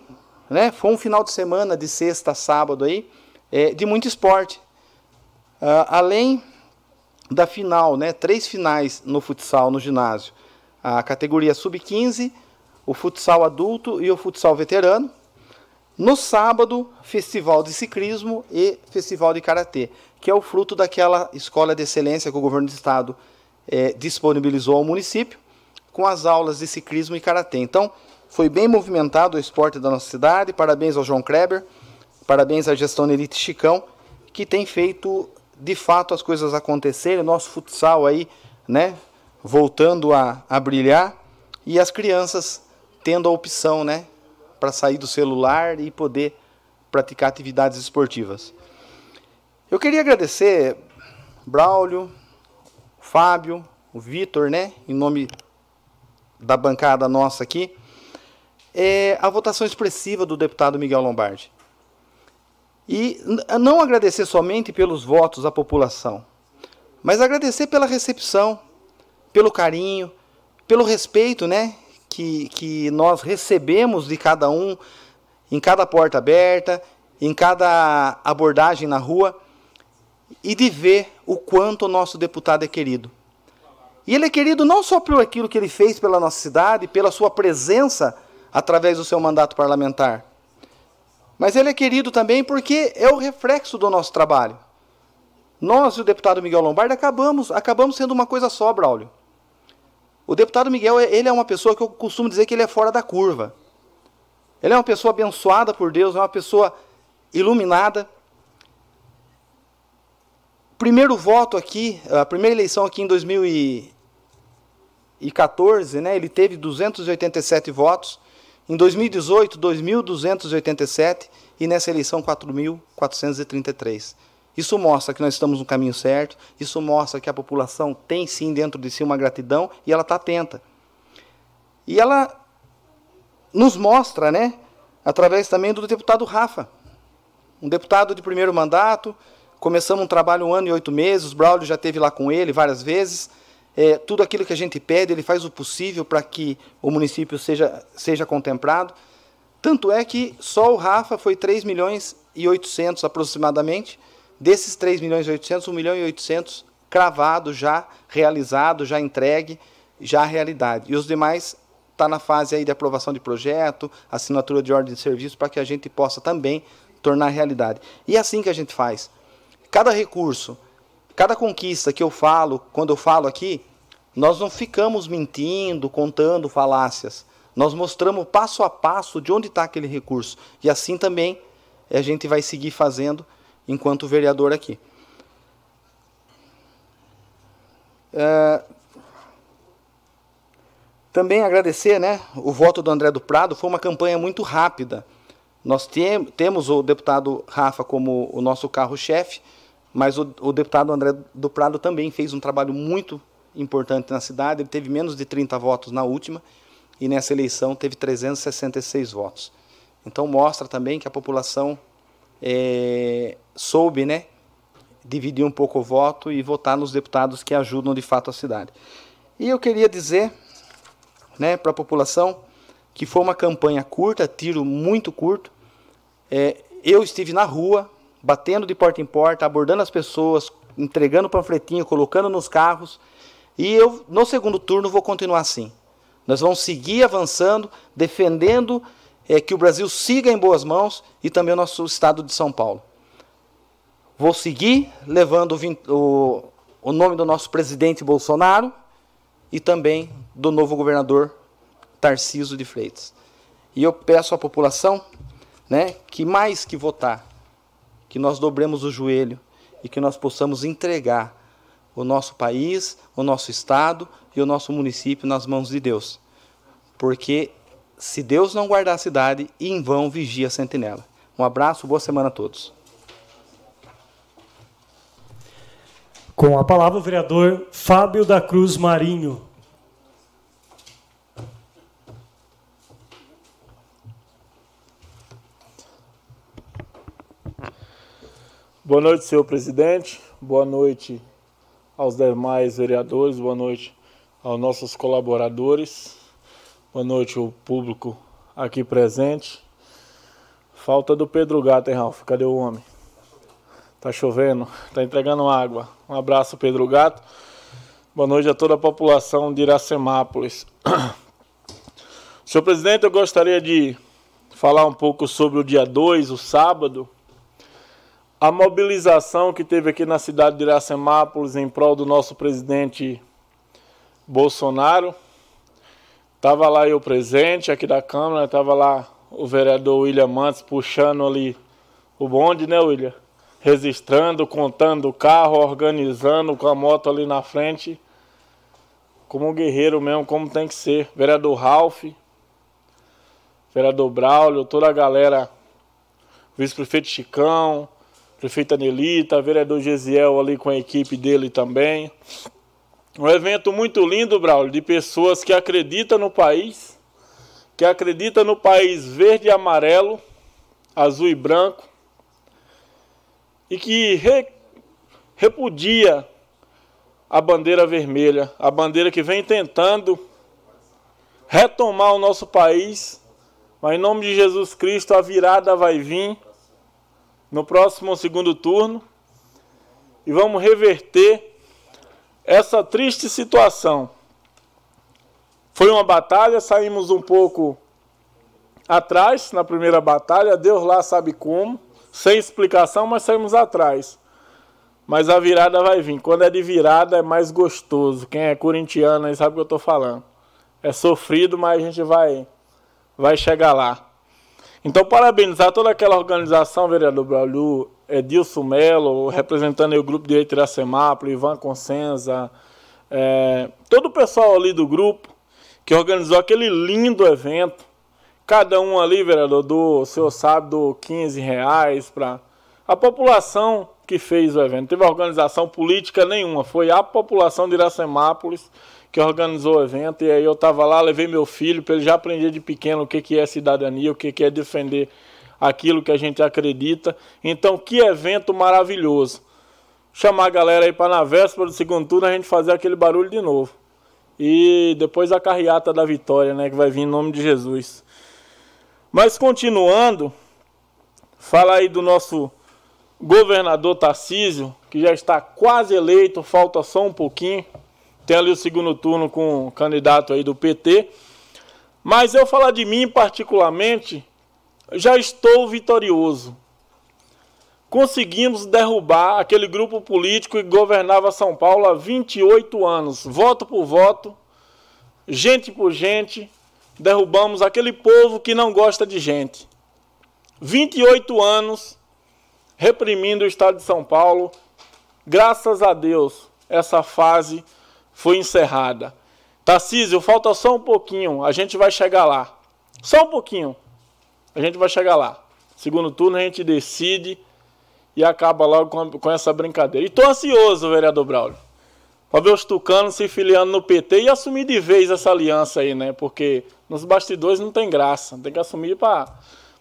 né, foi um final de semana, de sexta a sábado aí, é, de muito esporte. Uh, além da final, né, três finais no futsal no ginásio, a categoria sub-15, o futsal adulto e o futsal veterano. No sábado, festival de ciclismo e festival de karatê, que é o fruto daquela escola de excelência que o governo do estado é, disponibilizou ao município, com as aulas de ciclismo e karatê. Então, foi bem movimentado o esporte da nossa cidade. Parabéns ao João Kreber, parabéns à gestão Elite Chicão, que tem feito de fato as coisas acontecerem, nosso futsal aí, né, voltando a, a brilhar e as crianças tendo a opção, né, para sair do celular e poder praticar atividades esportivas. Eu queria agradecer Braulio, Fábio, o Vitor, né, em nome da bancada nossa aqui, é a votação expressiva do deputado Miguel Lombardi. E não agradecer somente pelos votos à população, mas agradecer pela recepção, pelo carinho, pelo respeito né, que, que nós recebemos de cada um, em cada porta aberta, em cada abordagem na rua, e de ver o quanto o nosso deputado é querido. E ele é querido não só por aquilo que ele fez pela nossa cidade, pela sua presença através do seu mandato parlamentar, mas ele é querido também porque é o reflexo do nosso trabalho. Nós e o deputado Miguel Lombardi acabamos, acabamos sendo uma coisa só, Braulio. O deputado Miguel, ele é uma pessoa que eu costumo dizer que ele é fora da curva. Ele é uma pessoa abençoada por Deus, é uma pessoa iluminada. Primeiro voto aqui, a primeira eleição aqui em 2014, né, ele teve 287 votos. Em 2018, 2.287 e nessa eleição 4.433. Isso mostra que nós estamos no caminho certo, isso mostra que a população tem sim dentro de si uma gratidão e ela está atenta. E ela nos mostra, né, através também do deputado Rafa, um deputado de primeiro mandato, começamos um trabalho um ano e oito meses, o Braulio já esteve lá com ele várias vezes, é, tudo aquilo que a gente pede, ele faz o possível para que o município seja, seja contemplado. Tanto é que só o Rafa foi 3 milhões e 800 aproximadamente. Desses 3 milhões e 800, 1 milhão e 800 cravado já, realizado, já entregue, já realidade. E os demais está na fase aí de aprovação de projeto, assinatura de ordem de serviço, para que a gente possa também tornar realidade. E é assim que a gente faz. Cada recurso Cada conquista que eu falo, quando eu falo aqui, nós não ficamos mentindo, contando falácias. Nós mostramos passo a passo de onde está aquele recurso. E assim também a gente vai seguir fazendo enquanto vereador aqui. É, também agradecer né, o voto do André do Prado, foi uma campanha muito rápida. Nós tem, temos o deputado Rafa como o nosso carro-chefe, mas o, o, deputado André do Prado também fez um trabalho muito importante na cidade. Ele teve menos de 30 votos na última e nessa eleição teve 366 votos. Então mostra também que a população é, soube né, dividir um pouco o voto e votar nos deputados que ajudam de fato a cidade. E eu queria dizer né, para a população que foi uma campanha curta, tiro muito curto. É, eu estive na rua, batendo de porta em porta, abordando as pessoas, entregando panfletinho, colocando nos carros. E eu, no segundo turno, vou continuar assim. Nós vamos seguir avançando, defendendo é, que o Brasil siga em boas mãos e também o nosso estado de São Paulo. Vou seguir levando o, o nome do nosso presidente Bolsonaro e também do novo governador Tarciso de Freitas. E eu peço à população né, que mais que votar, que nós dobremos o joelho e que nós possamos entregar o nosso país, o nosso estado e o nosso município nas mãos de Deus. Porque se Deus não guardar a cidade, em vão vigia a sentinela. Um abraço, boa semana a todos. Com a palavra o vereador Fábio da Cruz Marinho. Boa noite, senhor presidente. Boa noite aos demais vereadores. Boa noite aos nossos colaboradores. Boa noite ao público aqui presente. Falta do Pedro Gato, hein, Ralf? Cadê o homem? Tá chovendo, tá entregando água. Um abraço, Pedro Gato. Boa noite a toda a população de Iracemápolis. Senhor presidente, eu gostaria de falar um pouco sobre o dia 2, o sábado, a mobilização que teve aqui na cidade de Iracemápolis em prol do nosso presidente Bolsonaro. Estava lá eu presente aqui da Câmara, estava lá o vereador William Mantes puxando ali o bonde, né, William? Registrando, contando o carro, organizando com a moto ali na frente. Como um guerreiro mesmo, como tem que ser. Vereador Ralph, vereador Braulio, toda a galera, vice-prefeito Chicão, prefeita Nelita, vereador Gesiel ali com a equipe dele também. Um evento muito lindo, Braulio, de pessoas que acreditam no país, que acreditam no país verde e amarelo, azul e branco, e que re, repudia a bandeira vermelha, a bandeira que vem tentando retomar o nosso país, mas em nome de Jesus Cristo a virada vai vir no próximo segundo turno e vamos reverter essa triste situação. Foi uma batalha, saímos um pouco atrás na primeira batalha, Deus lá sabe como, sem explicação, mas saímos atrás. Mas a virada vai vir. Quando é de virada é mais gostoso. Quem é corintiano aí sabe o que eu estou falando. É sofrido, mas a gente vai vai chegar lá. Então, parabenizar toda aquela organização, vereador Braulio, Edilson Melo, representando o grupo de Iracemápolis, Ivan Consenza, é, todo o pessoal ali do grupo que organizou aquele lindo evento. Cada um ali, vereador, do, o senhor sabe, do 15 reais para a população que fez o evento. Não teve organização política nenhuma, foi a população de Iracemápolis que organizou o evento. E aí eu estava lá, levei meu filho para ele já aprender de pequeno o que, que é cidadania, o que, que é defender aquilo que a gente acredita. Então, que evento maravilhoso. Chamar a galera aí para na véspera do segundo turno a gente fazer aquele barulho de novo. E depois a carreata da vitória, né, que vai vir em nome de Jesus. Mas continuando, fala aí do nosso governador Tarcísio, que já está quase eleito, falta só um pouquinho. Tem ali o segundo turno com o candidato aí do PT. Mas eu falar de mim particularmente, já estou vitorioso. Conseguimos derrubar aquele grupo político que governava São Paulo há 28 anos, voto por voto, gente por gente, derrubamos aquele povo que não gosta de gente. 28 anos reprimindo o estado de São Paulo. Graças a Deus, essa fase foi encerrada. Tarcísio, falta só um pouquinho, a gente vai chegar lá. Só um pouquinho, a gente vai chegar lá. Segundo turno a gente decide e acaba logo com, com essa brincadeira. E tô ansioso, vereador Braulio, para ver os tucanos se filiando no PT e assumir de vez essa aliança aí, né? Porque nos bastidores não tem graça, tem que assumir para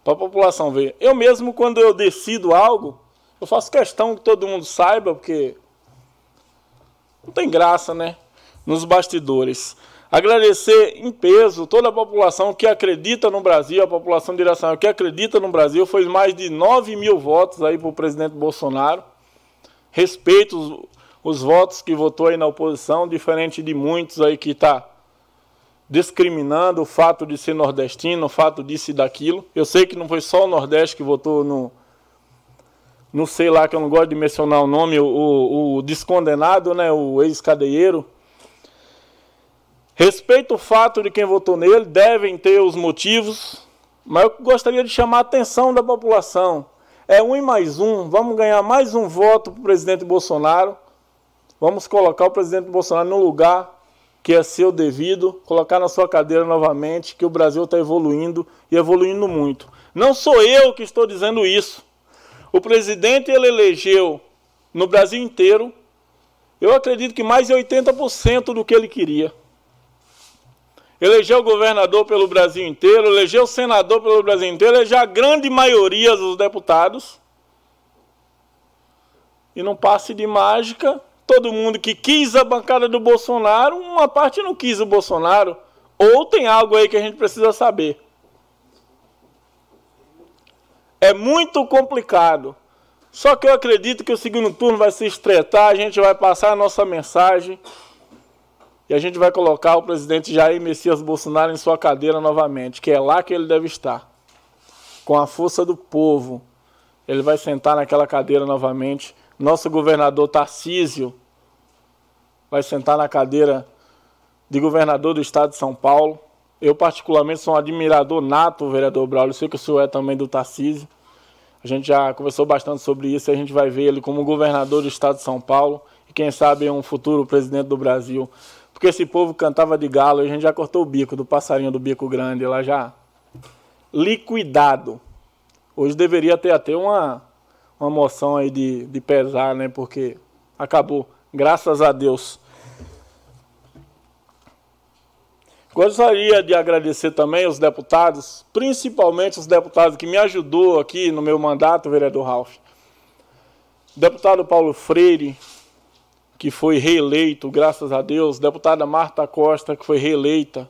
a população ver. Eu mesmo, quando eu decido algo, eu faço questão que todo mundo saiba, porque não tem graça, né? Nos bastidores. Agradecer em peso toda a população que acredita no Brasil, a população Iraçanga que acredita no Brasil, foi mais de 9 mil votos aí para o presidente Bolsonaro. Respeito os, os, votos que votou aí na oposição, diferente de muitos aí que está discriminando o fato de ser nordestino, o fato disso e daquilo. Eu sei que não foi só o Nordeste que votou no, não sei lá que eu não gosto de mencionar o nome, o, o descondenado, né, o ex-cadeieiro. Respeito o fato de quem votou nele, devem ter os motivos, mas eu gostaria de chamar a atenção da população. É um e mais um, vamos ganhar mais um voto para o presidente Bolsonaro. Vamos colocar o presidente Bolsonaro no lugar que é seu devido, colocar na sua cadeira novamente, que o Brasil está evoluindo e evoluindo muito. Não sou eu que estou dizendo isso. O presidente ele elegeu no Brasil inteiro, eu acredito que mais de 80% do que ele queria. Elegeu governador pelo Brasil inteiro, elegeu senador pelo Brasil inteiro, elegeu a grande maioria dos deputados. E não passe de mágica, todo mundo que quis a bancada do Bolsonaro, uma parte não quis o Bolsonaro. Ou tem algo aí que a gente precisa saber. É muito complicado. Só que eu acredito que o segundo turno vai se estreitar, a gente vai passar a nossa mensagem e a gente vai colocar o presidente Jair Messias Bolsonaro em sua cadeira novamente, que é lá que ele deve estar. Com a força do povo, ele vai sentar naquela cadeira novamente. Nosso governador Tarcísio vai sentar na cadeira de governador do estado de São Paulo. Eu, particularmente, sou um admirador nato, vereador Braulio. Sei que o senhor é também do Tarcísio. A gente já conversou bastante sobre isso a gente vai ver ele como governador do estado de São Paulo e, quem sabe, um futuro presidente do Brasil. Porque esse povo cantava de galo e a gente já cortou o bico do passarinho do bico grande lá já. Liquidado. Hoje deveria ter até uma, uma moção aí de, de pesar, né? Porque acabou. Graças a Deus. Gostaria de agradecer também os deputados, principalmente os deputados que me ajudou aqui no meu mandato, vereador Ralph. Deputado Paulo Freire, que foi reeleito, graças a Deus. Deputada Marta Costa, que foi reeleita.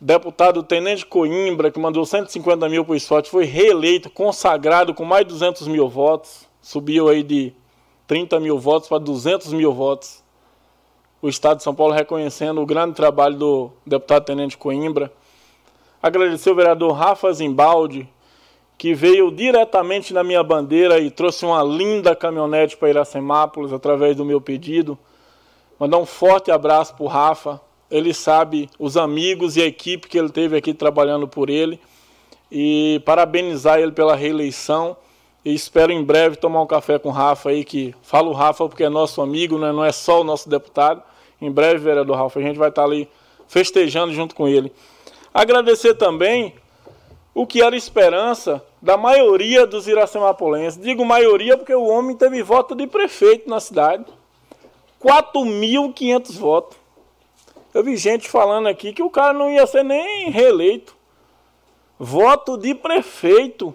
Deputado Tenente Coimbra, que mandou 150 mil para o esporte, foi reeleito, consagrado com mais de 200 mil votos. Subiu aí de 30 mil votos para 200 mil votos o Estado de São Paulo reconhecendo o grande trabalho do deputado Tenente Coimbra. Agradecer o vereador Rafa Zimbaldi, que veio diretamente na minha bandeira e trouxe uma linda caminhonete para Iracemápolis através do meu pedido. Mandar um forte abraço para o Rafa. Ele sabe os amigos e a equipe que ele teve aqui trabalhando por ele. E parabenizar ele pela reeleição. E espero em breve tomar um café com o Rafa aí, que falo Rafa porque é nosso amigo, né? não é só o nosso deputado. Em breve, vereador Ralf, a gente vai estar ali festejando junto com ele. Agradecer também o que era esperança da maioria dos iracemapolenses. Digo maioria porque o homem teve voto de prefeito na cidade. 4.500 votos. Eu vi gente falando aqui que o cara não ia ser nem reeleito. Voto de prefeito.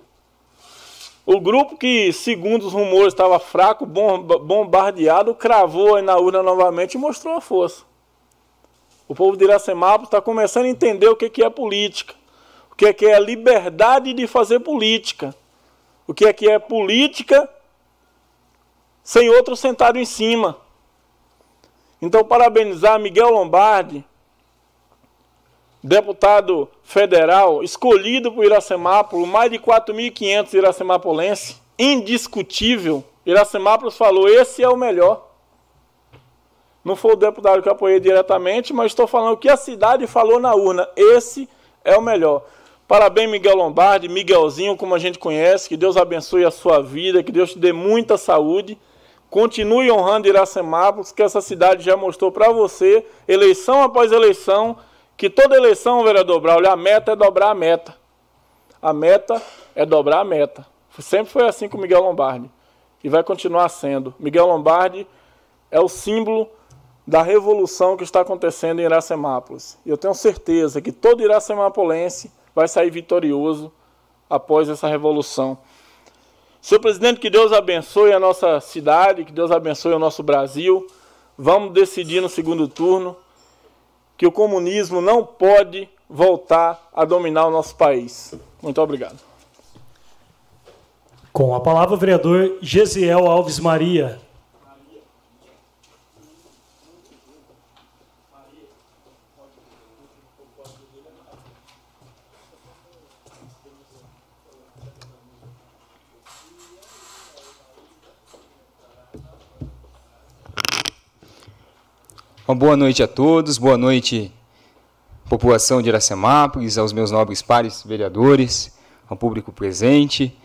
O grupo que, segundo os rumores, estava fraco, bombardeado, cravou na urna novamente e mostrou a força. O povo de Iracemápolis está começando a entender o que é política. Que é a liberdade de fazer política. O que é política sem outro sentado em cima. Então, parabenizar Miguel Lombardi, deputado federal, escolhido por Iracemápolis, mais de 4.500 iracemapolenses, indiscutível. Iracemápolis falou: esse é o melhor. Não foi o deputado que apoiei diretamente, mas estou falando o que a cidade falou na urna: esse é o melhor. Parabéns, Miguel Lombardi, Miguelzinho, como a gente conhece. Que Deus abençoe a sua vida, que Deus te dê muita saúde. Continue honrando Iracemápolis, que essa cidade já mostrou para você, eleição após eleição, que toda eleição, vereador Braulio, a meta é dobrar a meta. A meta é dobrar a meta. Sempre foi assim com Miguel Lombardi. E vai continuar sendo. Miguel Lombardi é o símbolo da revolução que está acontecendo em Iracemápolis. E eu tenho certeza que todo iracemapolense vai sair vitorioso após essa revolução. Senhor presidente, que Deus abençoe a nossa cidade, que Deus abençoe o nosso Brasil. Vamos decidir no segundo turno que o comunismo não pode voltar a dominar o nosso país. Muito obrigado. Com a palavra, o vereador Gesiel Alves Maria. Uma boa noite a todos, boa noite, população de Iracemápolis, aos meus nobres pares vereadores, ao público presente.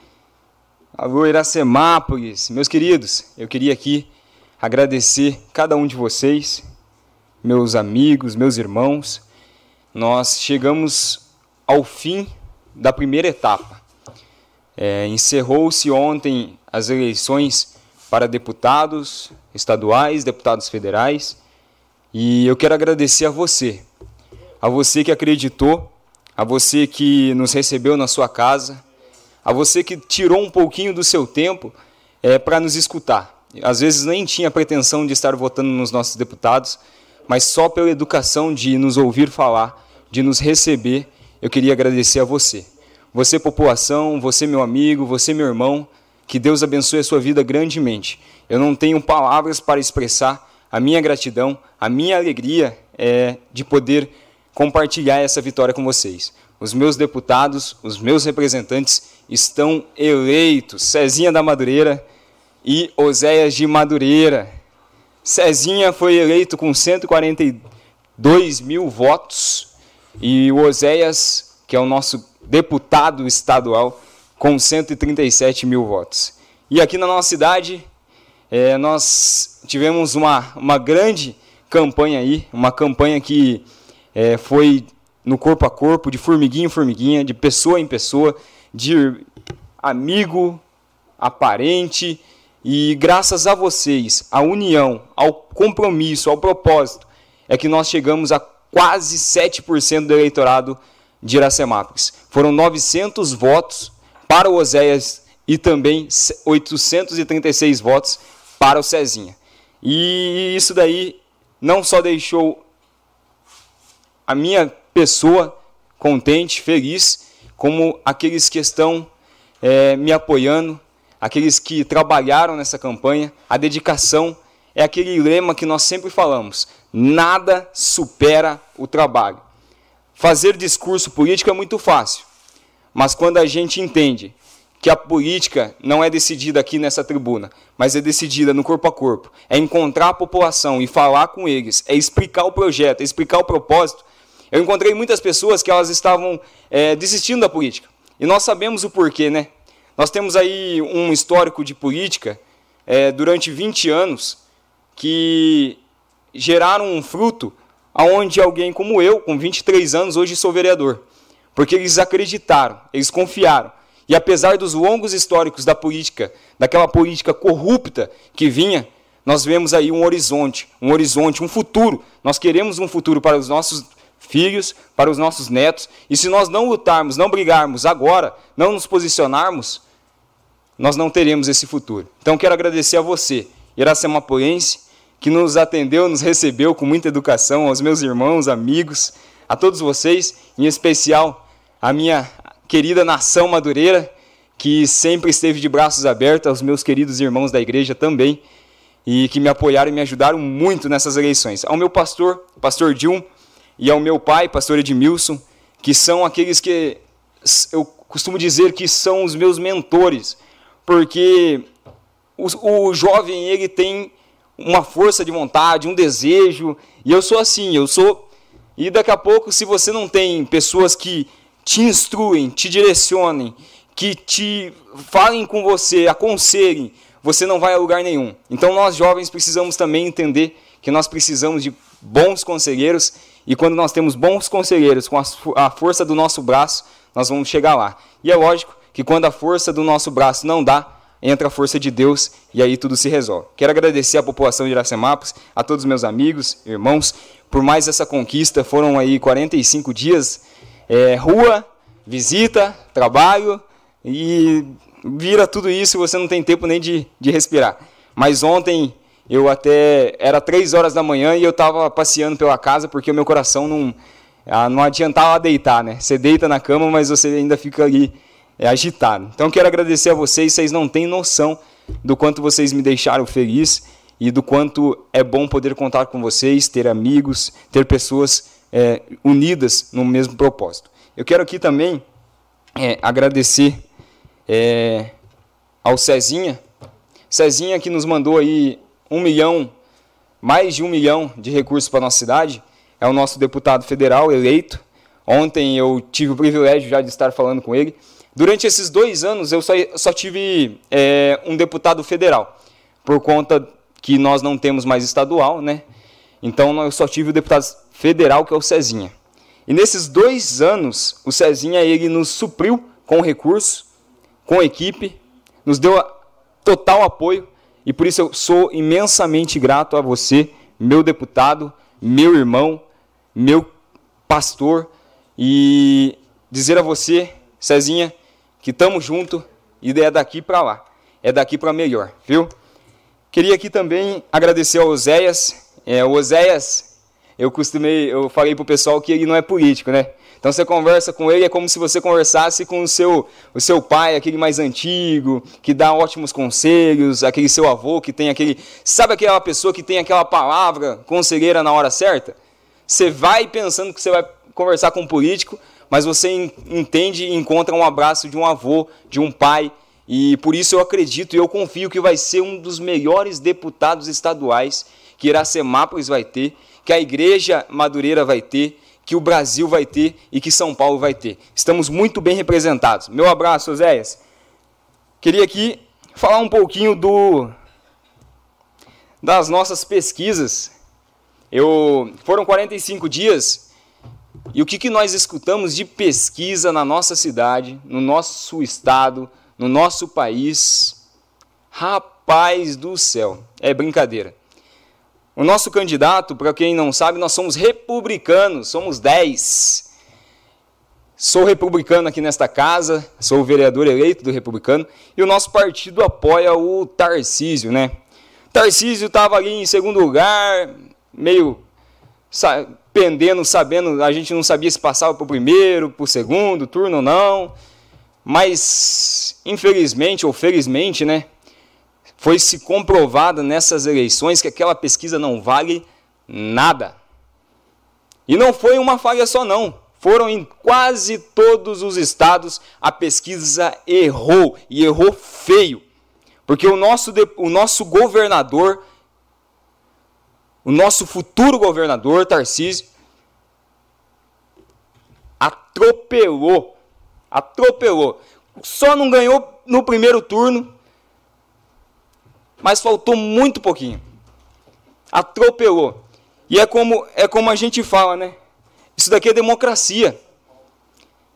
Alô, Iracemápolis, meus queridos, eu queria aqui agradecer cada um de vocês, meus amigos, meus irmãos. Nós chegamos ao fim da primeira etapa. É, Encerrou-se ontem as eleições para deputados estaduais, deputados federais, e eu quero agradecer a você, a você que acreditou, a você que nos recebeu na sua casa, a você que tirou um pouquinho do seu tempo é, para nos escutar. Às vezes nem tinha pretensão de estar votando nos nossos deputados, mas só pela educação de nos ouvir falar, de nos receber, eu queria agradecer a você. Você, população, você, meu amigo, você, meu irmão, que Deus abençoe a sua vida grandemente. Eu não tenho palavras para expressar a minha gratidão, a minha alegria é, de poder compartilhar essa vitória com vocês. Os meus deputados, os meus representantes estão eleitos. Cezinha da Madureira e Oséias de Madureira. Cezinha foi eleito com 142 mil votos e o Oséias, que é o nosso deputado estadual, com 137 mil votos. E aqui na nossa cidade, é, nós tivemos uma, uma grande campanha aí, uma campanha que é, foi no corpo a corpo, de formiguinha em formiguinha, de pessoa em pessoa, de amigo a parente, e graças a vocês, à união, ao compromisso, ao propósito, é que nós chegamos a quase 7% do eleitorado de Iracemápolis. Foram 900 votos para o Oséias e também 836 votos para o Cezinha. E isso daí não só deixou a minha pessoa contente, feliz, como aqueles que estão é, me apoiando, aqueles que trabalharam nessa campanha. A dedicação é aquele lema que nós sempre falamos: nada supera o trabalho. Fazer discurso político é muito fácil, mas quando a gente entende que a política não é decidida aqui nessa tribuna, mas é decidida no corpo a corpo, é encontrar a população e falar com eles, é explicar o projeto, é explicar o propósito. Eu encontrei muitas pessoas que elas estavam é, desistindo da política. E nós sabemos o porquê, né? Nós temos aí um histórico de política é, durante 20 anos que geraram um fruto aonde alguém como eu, com 23 anos, hoje sou vereador. Porque eles acreditaram, eles confiaram. E apesar dos longos históricos da política, daquela política corrupta que vinha, nós vemos aí um horizonte, um horizonte, um futuro. Nós queremos um futuro para os nossos filhos, para os nossos netos. E se nós não lutarmos, não brigarmos agora, não nos posicionarmos, nós não teremos esse futuro. Então quero agradecer a você, Iracemapoense, que nos atendeu, nos recebeu com muita educação, aos meus irmãos, amigos, a todos vocês, em especial a minha querida nação madureira, que sempre esteve de braços abertos, aos meus queridos irmãos da igreja também, e que me apoiaram e me ajudaram muito nessas eleições. Ao meu pastor, pastor Dilma, e ao meu pai, pastor Edmilson, que são aqueles que eu costumo dizer que são os meus mentores, porque o, o jovem ele tem uma força de vontade, um desejo, e eu sou assim, eu sou. E daqui a pouco, se você não tem pessoas que te instruem, te direcionem, que te falem com você, aconselhem, você não vai a lugar nenhum. Então nós jovens precisamos também entender que nós precisamos de bons conselheiros e quando nós temos bons conselheiros com a força do nosso braço, nós vamos chegar lá. E é lógico que quando a força do nosso braço não dá, entra a força de Deus e aí tudo se resolve. Quero agradecer à população de Iracemápolis, a todos os meus amigos, irmãos, por mais essa conquista. Foram aí 45 dias é, rua, visita, trabalho e vira tudo isso você não tem tempo nem de, de respirar. Mas ontem eu até era três horas da manhã e eu estava passeando pela casa porque o meu coração não ah, não adiantava deitar, né? Você deita na cama, mas você ainda fica ali é, agitado. Então quero agradecer a vocês. Vocês não têm noção do quanto vocês me deixaram feliz e do quanto é bom poder contar com vocês, ter amigos, ter pessoas é, unidas no mesmo propósito. Eu quero aqui também é, agradecer é, ao Cezinha, Cezinha que nos mandou aí um milhão mais de um milhão de recursos para a nossa cidade, é o nosso deputado federal eleito. Ontem eu tive o privilégio já de estar falando com ele. Durante esses dois anos eu só, só tive é, um deputado federal, por conta que nós não temos mais estadual, né? Então eu só tive o deputado federal, que é o Cezinha. E nesses dois anos, o Cezinha ele nos supriu com recursos, com equipe, nos deu total apoio e por isso eu sou imensamente grato a você, meu deputado, meu irmão, meu pastor e dizer a você, Cezinha, que estamos junto e é daqui para lá, é daqui para melhor, viu? Queria aqui também agradecer ao Oséias. É, o Oséias, eu costumei, eu falei para o pessoal que ele não é político, né? Então você conversa com ele é como se você conversasse com o seu, o seu pai, aquele mais antigo, que dá ótimos conselhos, aquele seu avô que tem aquele. Sabe aquela pessoa que tem aquela palavra conselheira na hora certa? Você vai pensando que você vai conversar com um político, mas você entende e encontra um abraço de um avô, de um pai. E por isso eu acredito e eu confio que vai ser um dos melhores deputados estaduais que Iracemápolis vai ter, que a Igreja Madureira vai ter, que o Brasil vai ter e que São Paulo vai ter. Estamos muito bem representados. Meu abraço, Oséias. Queria aqui falar um pouquinho do das nossas pesquisas. Eu foram 45 dias e o que, que nós escutamos de pesquisa na nossa cidade, no nosso estado, no nosso país? Rapaz do céu, é brincadeira. O nosso candidato, para quem não sabe, nós somos republicanos, somos 10. Sou republicano aqui nesta casa, sou o vereador eleito do republicano, e o nosso partido apoia o Tarcísio, né? Tarcísio estava ali em segundo lugar, meio pendendo, sabendo, a gente não sabia se passava para o primeiro, para o segundo turno ou não, mas infelizmente ou felizmente, né? Foi se comprovada nessas eleições que aquela pesquisa não vale nada. E não foi uma falha só não. Foram em quase todos os estados a pesquisa errou e errou feio. Porque o nosso, o nosso governador, o nosso futuro governador, Tarcísio, atropelou. Atropelou. Só não ganhou no primeiro turno mas faltou muito pouquinho. Atropelou. E é como, é como a gente fala, né? Isso daqui é democracia.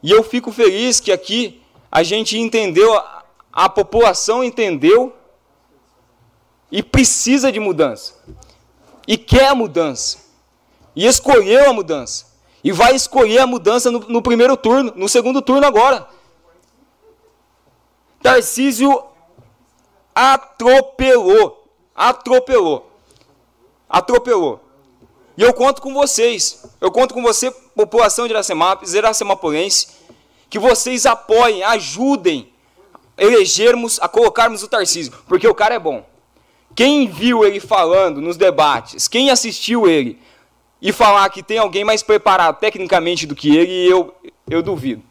E eu fico feliz que aqui a gente entendeu, a, a população entendeu e precisa de mudança. E quer a mudança. E escolheu a mudança. E vai escolher a mudança no, no primeiro turno, no segundo turno agora. Tarcísio atropelou. Atropelou. Atropelou. E eu conto com vocês. Eu conto com você, população de Iracemápolis, Iracemapolense, que vocês apoiem, ajudem a elegermos, a colocarmos o Tarcísio, porque o cara é bom. Quem viu ele falando nos debates, quem assistiu ele e falar que tem alguém mais preparado tecnicamente do que ele, eu, eu duvido.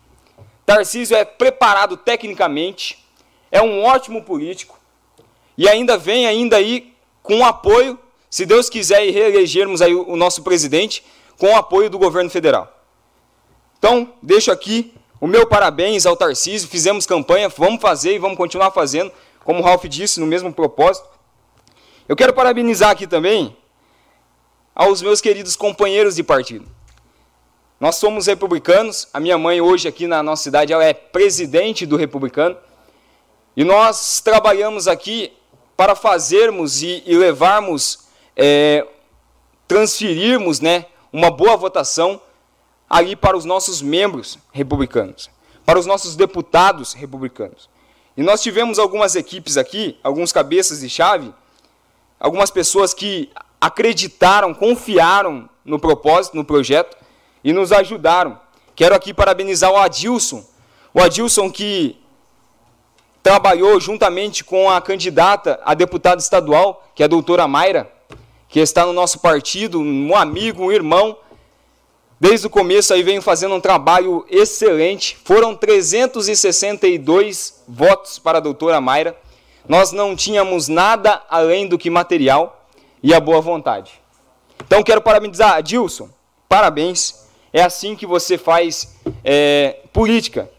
Tarcísio é preparado tecnicamente, é um ótimo político, e ainda vem ainda aí com apoio, se Deus quiser e reelegermos aí o nosso presidente, com o apoio do governo federal. Então, deixo aqui o meu parabéns ao Tarcísio, fizemos campanha, vamos fazer e vamos continuar fazendo, como o Ralph disse, no mesmo propósito. Eu quero parabenizar aqui também aos meus queridos companheiros de partido. Nós somos republicanos, a minha mãe hoje aqui na nossa cidade ela é presidente do republicano, e nós trabalhamos aqui para fazermos e, e levarmos, é, transferirmos né, uma boa votação ali para os nossos membros republicanos, para os nossos deputados republicanos. E nós tivemos algumas equipes aqui, alguns cabeças de chave, algumas pessoas que acreditaram, confiaram no propósito, no projeto e nos ajudaram. Quero aqui parabenizar o Adilson, o Adilson que trabalhou juntamente com a candidata a deputada estadual, que é a doutora Mayra, que está no nosso partido, um amigo, um irmão. Desde o começo aí vem fazendo um trabalho excelente. Foram 362 votos para a doutora Mayra. Nós não tínhamos nada além do que material. e a boa vontade. Então quero parabenizar Dilson, parabéns. É assim que você faz é, política,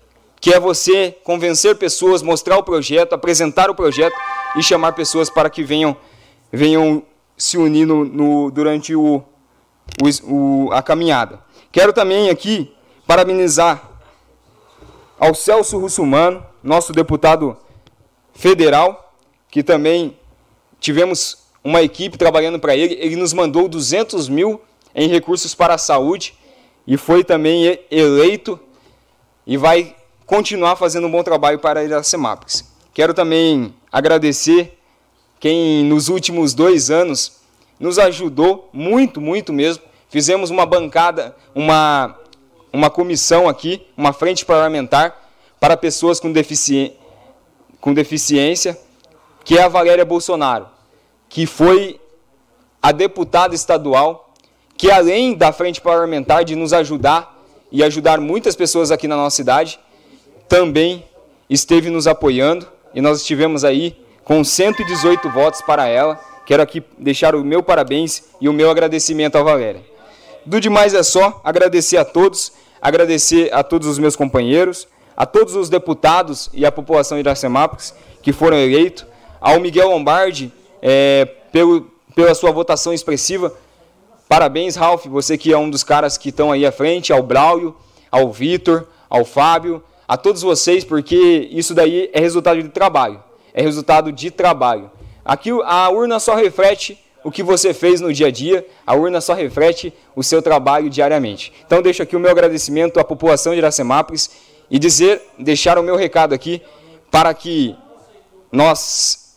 que é você convencer pessoas, mostrar o projeto, apresentar o projeto e chamar pessoas para que venham, venham se unir no, no durante o, o, a caminhada. Quero também aqui parabenizar ao Celso Russumano, nosso deputado federal, que também tivemos uma equipe trabalhando para ele. Ele nos mandou 200 mil em recursos para a saúde e foi também eleito e vai continuar fazendo um bom trabalho para a Iracemápolis. Quero também agradecer quem nos últimos dois anos nos ajudou muito, muito mesmo. Fizemos uma bancada, uma, uma comissão aqui, uma frente parlamentar para pessoas com, defici com deficiência, que é a Valéria Bolsonaro, que foi a deputada estadual, que além da frente parlamentar de nos ajudar e ajudar muitas pessoas aqui na nossa cidade, também esteve nos apoiando e nós estivemos aí com 118 votos para ela. Quero aqui deixar o meu parabéns e o meu agradecimento à Valéria. Do demais é só agradecer a todos, agradecer a todos os meus companheiros, a todos os deputados e a população de Iracemápolis que foram eleitos, ao Miguel Lombardi é, pelo, pela sua votação expressiva. Parabéns, Ralph, você que é um dos caras que estão aí à frente, ao Braulio, ao Vitor, ao Fábio, a todos vocês, porque isso daí é resultado de trabalho. É resultado de trabalho. Aqui a urna só reflete o que você fez no dia a dia, a urna só reflete o seu trabalho diariamente. Então deixo aqui o meu agradecimento à população de Iracemápolis e dizer, deixar o meu recado aqui para que nós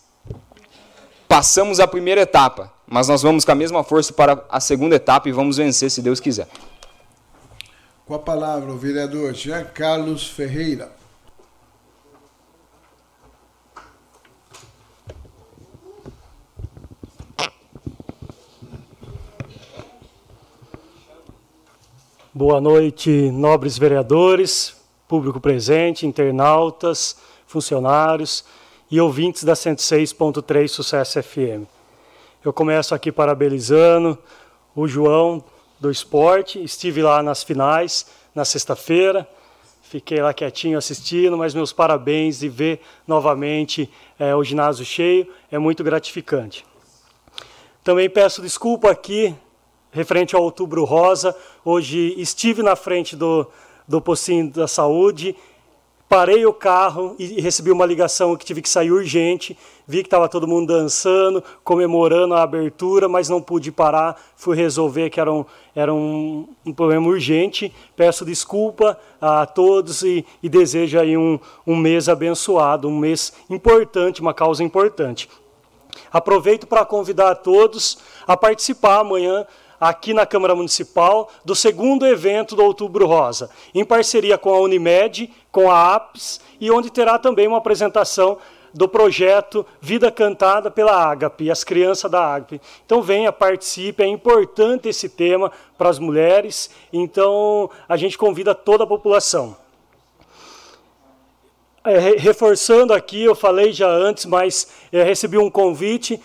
passamos a primeira etapa, mas nós vamos com a mesma força para a segunda etapa e vamos vencer se Deus quiser. Com a palavra o vereador Jean Carlos Ferreira. Boa noite, nobres vereadores, público presente, internautas, funcionários e ouvintes da 106.3 Sucesso FM. Eu começo aqui parabenizando o João do esporte, estive lá nas finais na sexta-feira, fiquei lá quietinho assistindo, mas meus parabéns e ver novamente é, o ginásio cheio é muito gratificante. Também peço desculpa aqui, referente ao Outubro Rosa, hoje estive na frente do, do postinho da saúde, parei o carro e recebi uma ligação que tive que sair urgente. Vi que estava todo mundo dançando, comemorando a abertura, mas não pude parar. Fui resolver que era um, era um, um problema urgente. Peço desculpa a todos e, e desejo aí um, um mês abençoado, um mês importante, uma causa importante. Aproveito para convidar a todos a participar amanhã aqui na Câmara Municipal do segundo evento do Outubro Rosa, em parceria com a Unimed, com a APS, e onde terá também uma apresentação do projeto Vida Cantada pela Ágape, as crianças da Ágape. Então venha, participe, é importante esse tema para as mulheres, então a gente convida toda a população. É, reforçando aqui, eu falei já antes, mas é, recebi um convite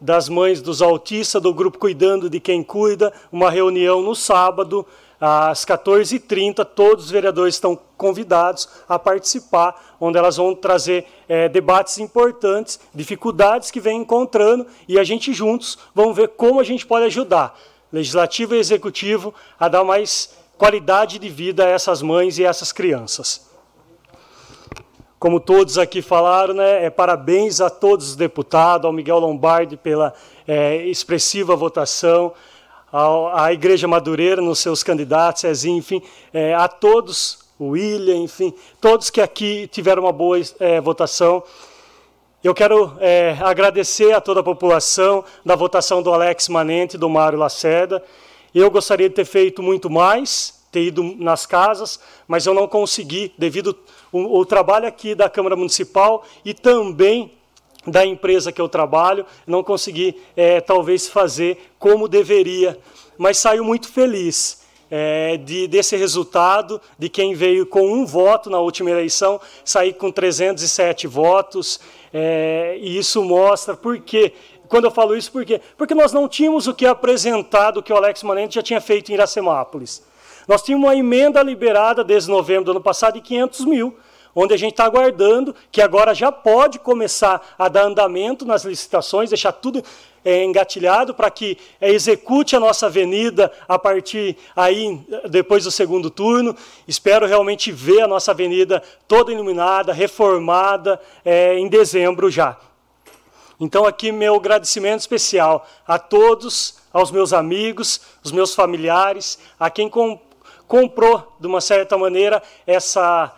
das mães dos autistas, do grupo Cuidando de Quem Cuida, uma reunião no sábado, às 14h30. Todos os vereadores estão convidados a participar, onde elas vão trazer é, debates importantes, dificuldades que vem encontrando, e a gente juntos vamos ver como a gente pode ajudar, legislativo e executivo, a dar mais qualidade de vida a essas mães e a essas crianças. Como todos aqui falaram, né, é, parabéns a todos os deputados, ao Miguel Lombardi pela é, expressiva votação, ao, à Igreja Madureira nos seus candidatos, enfim, é, a todos, o William, enfim, todos que aqui tiveram uma boa é, votação. Eu quero é, agradecer a toda a população da votação do Alex Manente, do Mário Lacerda. Eu gostaria de ter feito muito mais, ter ido nas casas, mas eu não consegui, devido o, o trabalho aqui da Câmara Municipal e também da empresa que eu trabalho, não consegui é, talvez fazer como deveria, mas saio muito feliz é, de, desse resultado, de quem veio com um voto na última eleição, sair com 307 votos, é, e isso mostra porque quando eu falo isso, por quê? Porque nós não tínhamos o que apresentar do que o Alex Manente já tinha feito em Iracemápolis. Nós tínhamos uma emenda liberada desde novembro do ano passado de 500 mil, onde a gente está aguardando que agora já pode começar a dar andamento nas licitações, deixar tudo é, engatilhado para que é, execute a nossa avenida a partir aí depois do segundo turno. Espero realmente ver a nossa avenida toda iluminada, reformada é, em dezembro já. Então aqui meu agradecimento especial a todos, aos meus amigos, os meus familiares, a quem com, comprou de uma certa maneira essa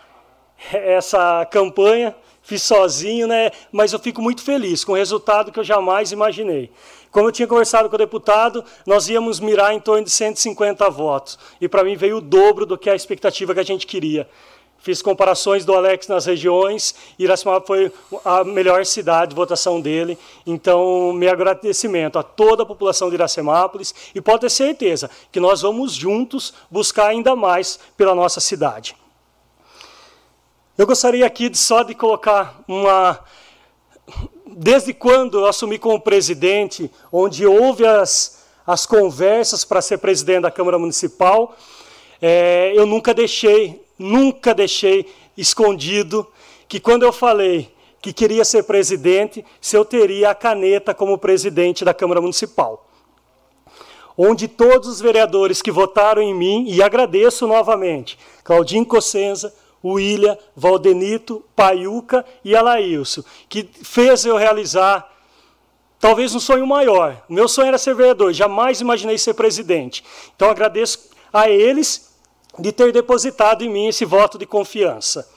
essa campanha, fiz sozinho, né? mas eu fico muito feliz com o resultado que eu jamais imaginei. Como eu tinha conversado com o deputado, nós íamos mirar em torno de 150 votos. E para mim veio o dobro do que a expectativa que a gente queria. Fiz comparações do Alex nas regiões, Iracema foi a melhor cidade de votação dele. Então, meu agradecimento a toda a população de Iracemápolis e pode ter certeza que nós vamos juntos buscar ainda mais pela nossa cidade. Eu gostaria aqui de, só de colocar uma. Desde quando eu assumi como presidente, onde houve as, as conversas para ser presidente da Câmara Municipal, é, eu nunca deixei, nunca deixei escondido que quando eu falei que queria ser presidente, se eu teria a caneta como presidente da Câmara Municipal. Onde todos os vereadores que votaram em mim, e agradeço novamente, Claudinho Cossenza, William, Valdenito, Paiuca e Alailson, que fez eu realizar talvez um sonho maior. O meu sonho era ser vereador, jamais imaginei ser presidente. Então agradeço a eles de ter depositado em mim esse voto de confiança.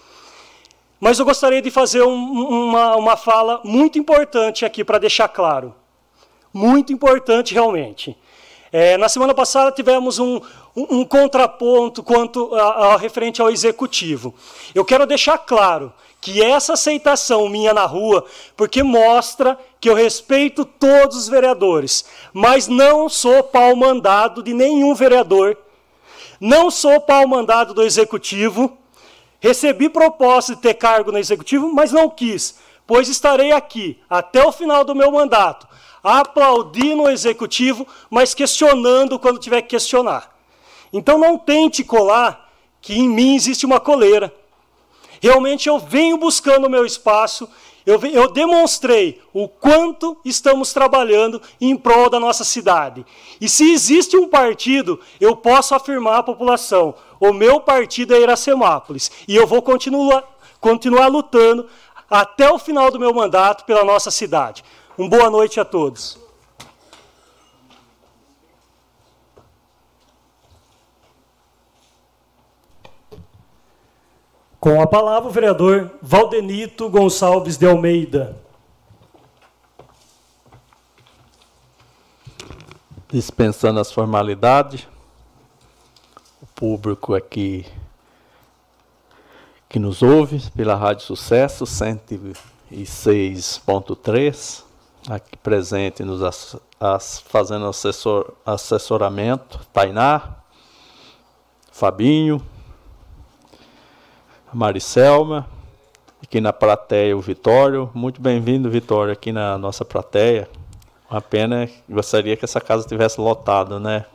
Mas eu gostaria de fazer um, uma, uma fala muito importante aqui para deixar claro. Muito importante realmente. É, na semana passada tivemos um, um, contraponto quanto a, a, referente ao executivo. Eu quero deixar claro que essa aceitação minha na rua, porque mostra que eu respeito todos os vereadores, mas não sou pau mandado de nenhum vereador, não sou pau mandado do executivo, recebi proposta de ter cargo no executivo, mas não quis, pois estarei aqui até o final do meu mandato, aplaudindo o executivo, mas questionando quando tiver que questionar. Então não tente colar que em mim existe uma coleira. Realmente eu venho buscando o meu espaço, eu, eu, demonstrei o quanto estamos trabalhando em prol da nossa cidade. E se existe um partido, eu posso afirmar à população: o meu partido é Iracemápolis. E eu vou continuar, continuar lutando até o final do meu mandato pela nossa cidade. Uma boa noite a todos. Com a palavra, o vereador Valdenito Gonçalves de Almeida. Dispensando as formalidades, o público aqui que nos ouve pela Rádio Sucesso 106.3, aqui presente nos as, as, fazendo assessor, assessoramento, Tainá, Fabinho, Maricelma, aqui na plateia o Vitório. Muito bem-vindo, Vitório, aqui na nossa plateia. Uma pena, gostaria que essa casa tivesse lotado, né?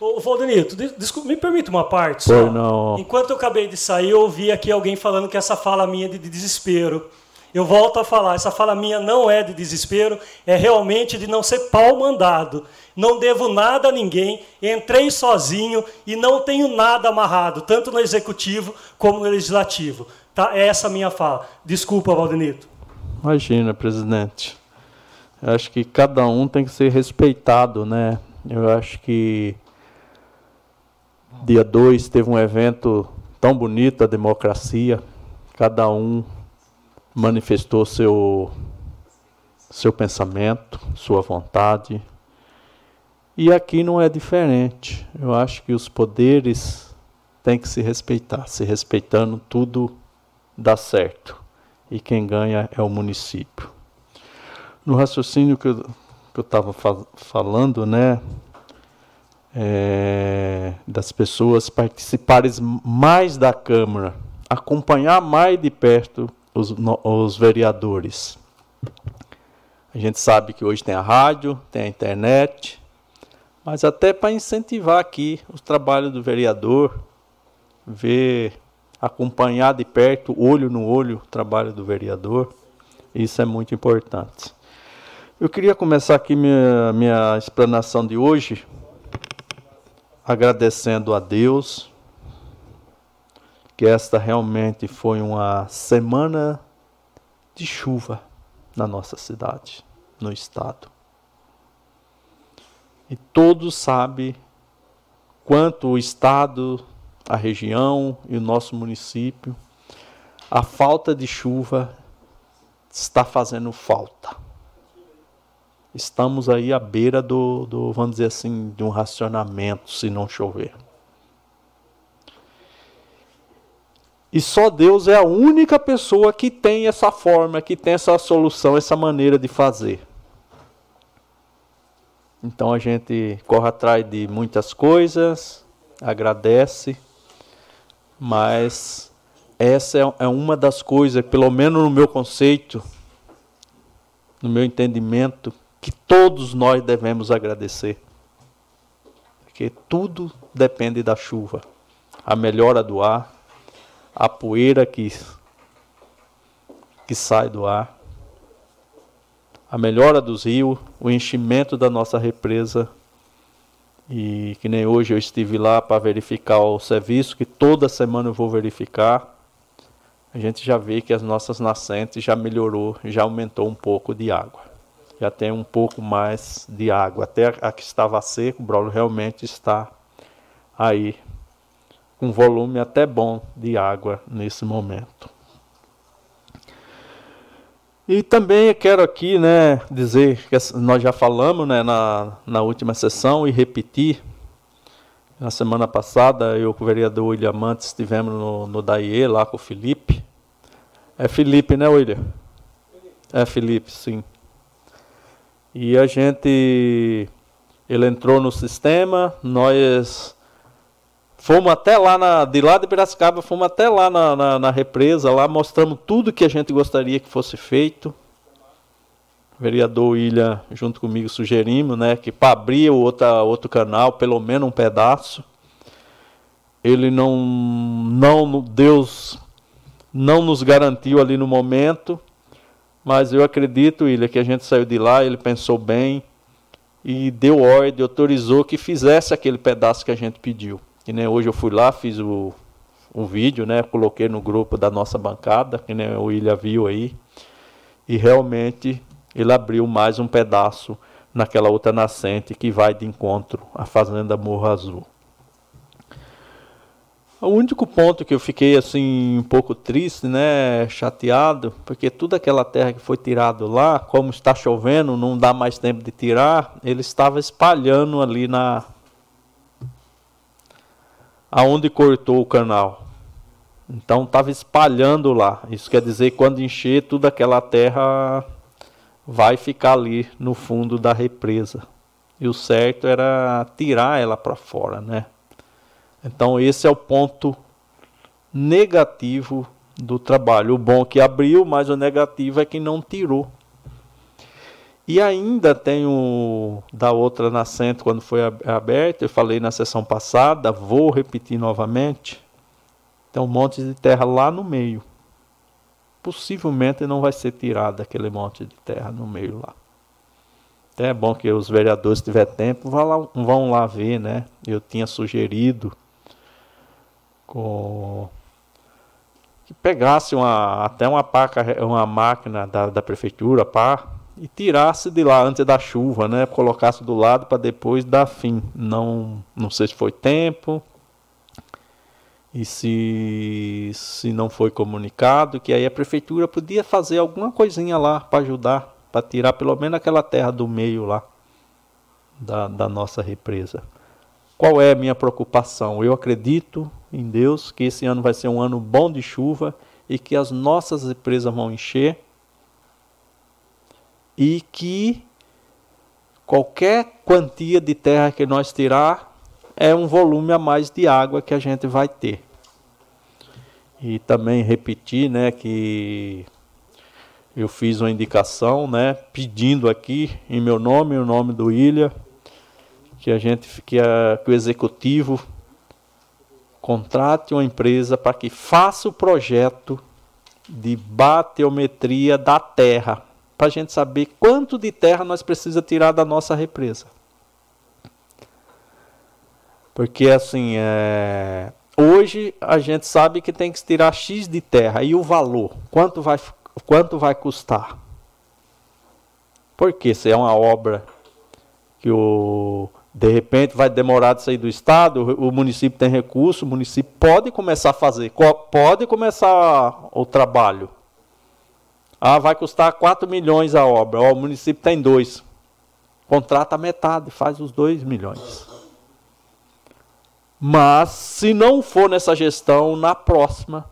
Ô, Valdenito, desculpa, me permita uma parte só. não. Enquanto eu acabei de sair, eu ouvi aqui alguém falando que essa fala minha é de desespero. Eu volto a falar, essa fala minha não é de desespero, é realmente de não ser pau mandado. Não devo nada a ninguém, entrei sozinho e não tenho nada amarrado, tanto no executivo como no legislativo. Tá? É essa a minha fala. Desculpa, Valdenito. Imagina, presidente. Eu acho que cada um tem que ser respeitado, né? Eu acho que dia 2 teve um evento tão bonito, a democracia. Cada um manifestou seu, seu pensamento, sua vontade. E aqui não é diferente. Eu acho que os poderes têm que se respeitar. Se respeitando, tudo dá certo. E quem ganha é o município. No raciocínio que eu estava falando, né, é, das pessoas participarem mais da Câmara, acompanhar mais de perto os, os vereadores. A gente sabe que hoje tem a rádio, tem a internet, mas até para incentivar aqui o trabalho do vereador, ver, acompanhar de perto, olho no olho, o trabalho do vereador, isso é muito importante. Eu queria começar aqui minha, minha explanação de hoje agradecendo a Deus que esta realmente foi uma semana de chuva na nossa cidade, no estado. E todos sabem quanto o estado, a região e o nosso município, a falta de chuva está fazendo falta. Estamos aí à beira do, do vamos dizer assim, de um racionamento se não chover. E só Deus é a única pessoa que tem essa forma, que tem essa solução, essa maneira de fazer. Então a gente corre atrás de muitas coisas, agradece, mas essa é, é uma das coisas, pelo menos no meu conceito, no meu entendimento, que todos nós devemos agradecer. Porque tudo depende da chuva. A melhora do ar, a poeira que, que sai do ar, a melhora dos rios, o enchimento da nossa represa. E que nem hoje eu estive lá para verificar o serviço, que toda semana eu vou verificar. A gente já vê que as nossas nascentes já melhorou, já aumentou um pouco de água. Já tem um pouco mais de água. Até a que estava seco, o Braulio realmente está aí com volume até bom de água nesse momento. E também quero aqui né, dizer que nós já falamos né, na, na última sessão e repetir. Na semana passada, eu com o vereador William Mantes estivemos no, no DAIE, lá com o Felipe. É Felipe, né, William? É Felipe, sim. E a gente. Ele entrou no sistema, nós Fomos até lá, na, de lá de Piracicaba, fomos até lá na, na, na, represa, lá mostramos tudo que a gente gostaria que fosse feito. O vereador William, junto comigo, sugerimos né, que para abrir outra, outro canal, pelo menos um pedaço. Ele não, não, Deus não nos garantiu ali no momento, mas eu acredito, William, que a gente saiu de lá, ele pensou bem e deu ordem, autorizou que fizesse aquele pedaço que a gente pediu. Que nem hoje eu fui lá, fiz o, um vídeo, né? Coloquei no grupo da nossa bancada, que nem o William viu aí. E realmente ele abriu mais um pedaço naquela outra nascente que vai de encontro à Fazenda Morro Azul. O único ponto que eu fiquei assim um pouco triste, né, chateado, porque toda aquela terra que foi tirado lá, como está chovendo, não dá mais tempo de tirar, ele estava espalhando ali na aonde cortou o canal. Então estava espalhando lá. Isso quer dizer que quando encher, toda aquela terra vai ficar ali no fundo da represa. E o certo era tirar ela para fora, né? Então esse é o ponto negativo do trabalho. O bom é que abriu, mas o negativo é que não tirou. E ainda tem o da outra nascente, quando foi aberta, eu falei na sessão passada, vou repetir novamente. Tem um monte de terra lá no meio. Possivelmente não vai ser tirado aquele monte de terra no meio lá. Até é bom que os vereadores, se tiver tempo, vão lá, vão lá ver, né? Eu tinha sugerido com que pegasse uma, até uma, paca, uma máquina da, da prefeitura, pá, e tirasse de lá antes da chuva, né? Colocasse do lado para depois dar fim. Não, não sei se foi tempo e se, se não foi comunicado, que aí a prefeitura podia fazer alguma coisinha lá para ajudar, para tirar pelo menos aquela terra do meio lá da, da nossa represa. Qual é a minha preocupação? Eu acredito em Deus que esse ano vai ser um ano bom de chuva e que as nossas represas vão encher e que qualquer quantia de terra que nós tirar é um volume a mais de água que a gente vai ter. E também repetir, né, que eu fiz uma indicação, né, pedindo aqui em meu nome, em nome do Ilha, que a gente que, a, que o executivo contrate uma empresa para que faça o projeto de bateometria da terra, para a gente saber quanto de terra nós precisamos tirar da nossa represa. Porque assim, é... hoje a gente sabe que tem que tirar X de terra e o valor, quanto vai quanto vai custar? Porque se é uma obra que o de repente vai demorar de sair do estado, o município tem recurso, o município pode começar a fazer, pode começar o trabalho. Ah, vai custar 4 milhões a obra, o município tem dois. Contrata metade, faz os 2 milhões. Mas se não for nessa gestão, na próxima,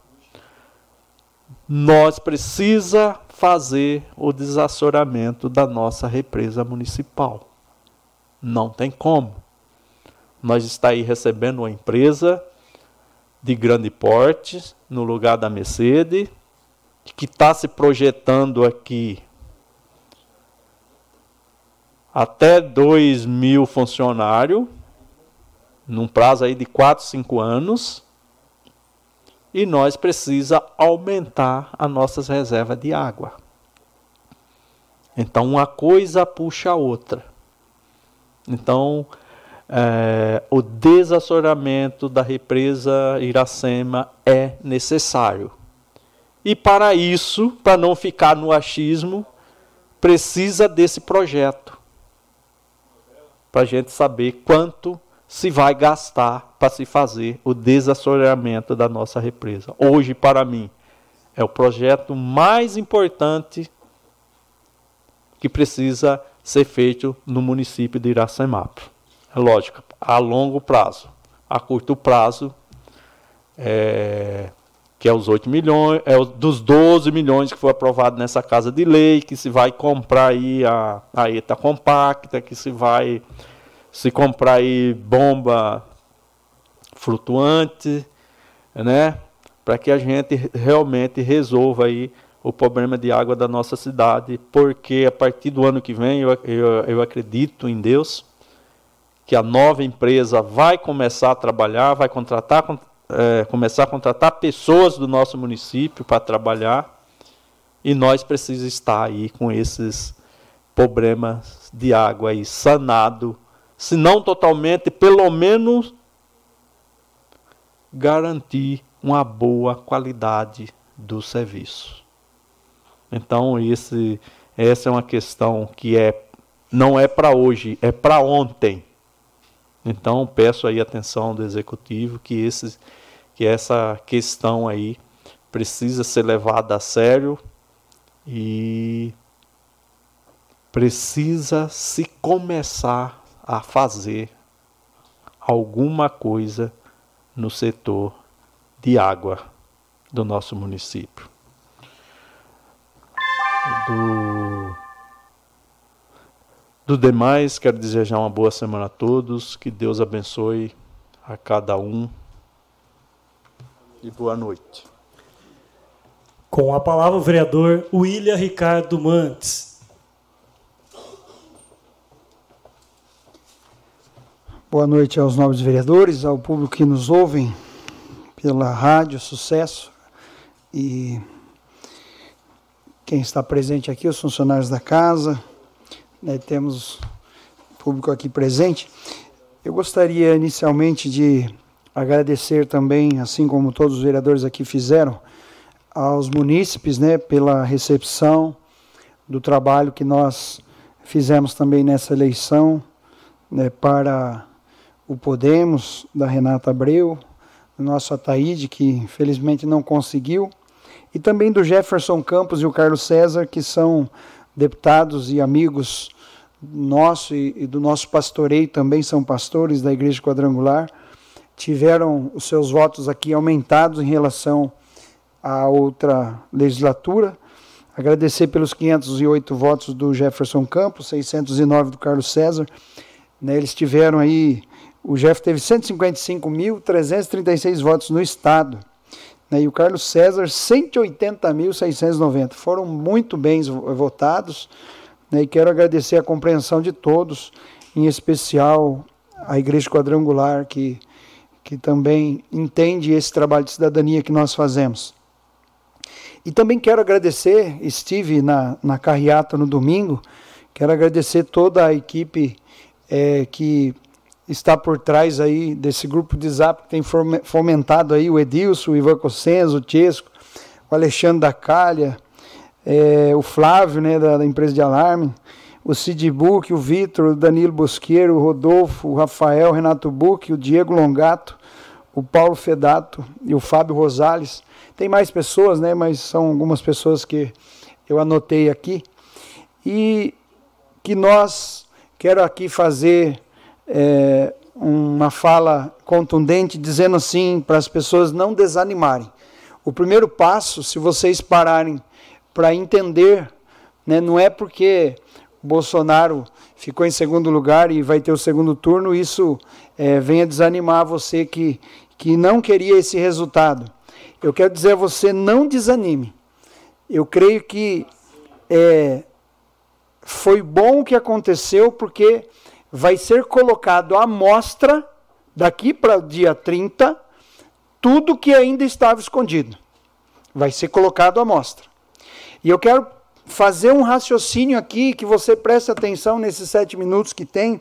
nós precisa fazer o desassoramento da nossa represa municipal. Não tem como. Nós está aí recebendo uma empresa de grande porte no lugar da Mercedes, que está se projetando aqui até 2 mil funcionários, num prazo aí de 4, 5 anos e nós precisa aumentar as nossas reservas de água. Então uma coisa puxa a outra. Então é, o desassoramento da represa Iracema é necessário. E para isso, para não ficar no achismo, precisa desse projeto. Para a gente saber quanto se vai gastar para se fazer o desassoreamento da nossa represa. Hoje, para mim, é o projeto mais importante que precisa ser feito no município de Iracemap. É lógico, a longo prazo. A curto prazo, é, que é os 8 milhões, é dos 12 milhões que foi aprovado nessa casa de lei, que se vai comprar aí a, a ETA compacta, que se vai se comprar aí bomba flutuante, né? Para que a gente realmente resolva aí o problema de água da nossa cidade, porque a partir do ano que vem eu, eu, eu acredito em Deus que a nova empresa vai começar a trabalhar, vai contratar, é, começar a contratar pessoas do nosso município para trabalhar e nós precisamos estar aí com esses problemas de água aí sanado se não totalmente, pelo menos garantir uma boa qualidade do serviço. Então, esse, essa é uma questão que é, não é para hoje, é para ontem. Então, peço aí atenção do executivo que, esse, que essa questão aí precisa ser levada a sério e precisa se começar a fazer alguma coisa no setor de água do nosso município. Do, do demais, quero desejar uma boa semana a todos, que Deus abençoe a cada um e boa noite. Com a palavra o vereador William Ricardo Mantes. Boa noite aos nobres vereadores, ao público que nos ouvem pela rádio Sucesso e quem está presente aqui, os funcionários da casa, né, temos público aqui presente. Eu gostaria inicialmente de agradecer também, assim como todos os vereadores aqui fizeram, aos munícipes né, pela recepção do trabalho que nós fizemos também nessa eleição né, para o Podemos, da Renata Abreu, do nosso Ataíde, que infelizmente não conseguiu, e também do Jefferson Campos e o Carlos César, que são deputados e amigos nosso e, e do nosso pastoreio, também são pastores da Igreja Quadrangular, tiveram os seus votos aqui aumentados em relação à outra legislatura. Agradecer pelos 508 votos do Jefferson Campos, 609 do Carlos César. Né, eles tiveram aí o Jeff teve 155.336 votos no Estado. Né, e o Carlos César, 180.690. Foram muito bem votados. Né, e quero agradecer a compreensão de todos, em especial a Igreja Quadrangular, que, que também entende esse trabalho de cidadania que nós fazemos. E também quero agradecer, estive na, na carreata no domingo, quero agradecer toda a equipe é, que está por trás aí desse grupo de zap que tem fomentado aí o Edilson, o Ivan Cossenzo, o Tiesco, o Alexandre da Calha, é, o Flávio, né, da, da, empresa de alarme, o Cid Buc, o Vitor, o Danilo Bosqueiro, o Rodolfo, o Rafael, o Renato Buc, o Diego Longato, o Paulo Fedato e o Fábio Rosales. Tem mais pessoas, né, mas são algumas pessoas que eu anotei aqui. E que nós, quero aqui fazer é, uma fala contundente, dizendo assim, para as pessoas não desanimarem. O primeiro passo, se vocês pararem para entender, né, não é porque Bolsonaro ficou em segundo lugar e vai ter o segundo turno, isso é, venha desanimar você que, que não queria esse resultado. Eu quero dizer a você, não desanime. Eu creio que é, foi bom o que aconteceu, porque vai ser colocado à mostra, daqui para o dia 30, tudo que ainda estava escondido. Vai ser colocado à mostra. E eu quero fazer um raciocínio aqui, que você preste atenção nesses sete minutos que tem.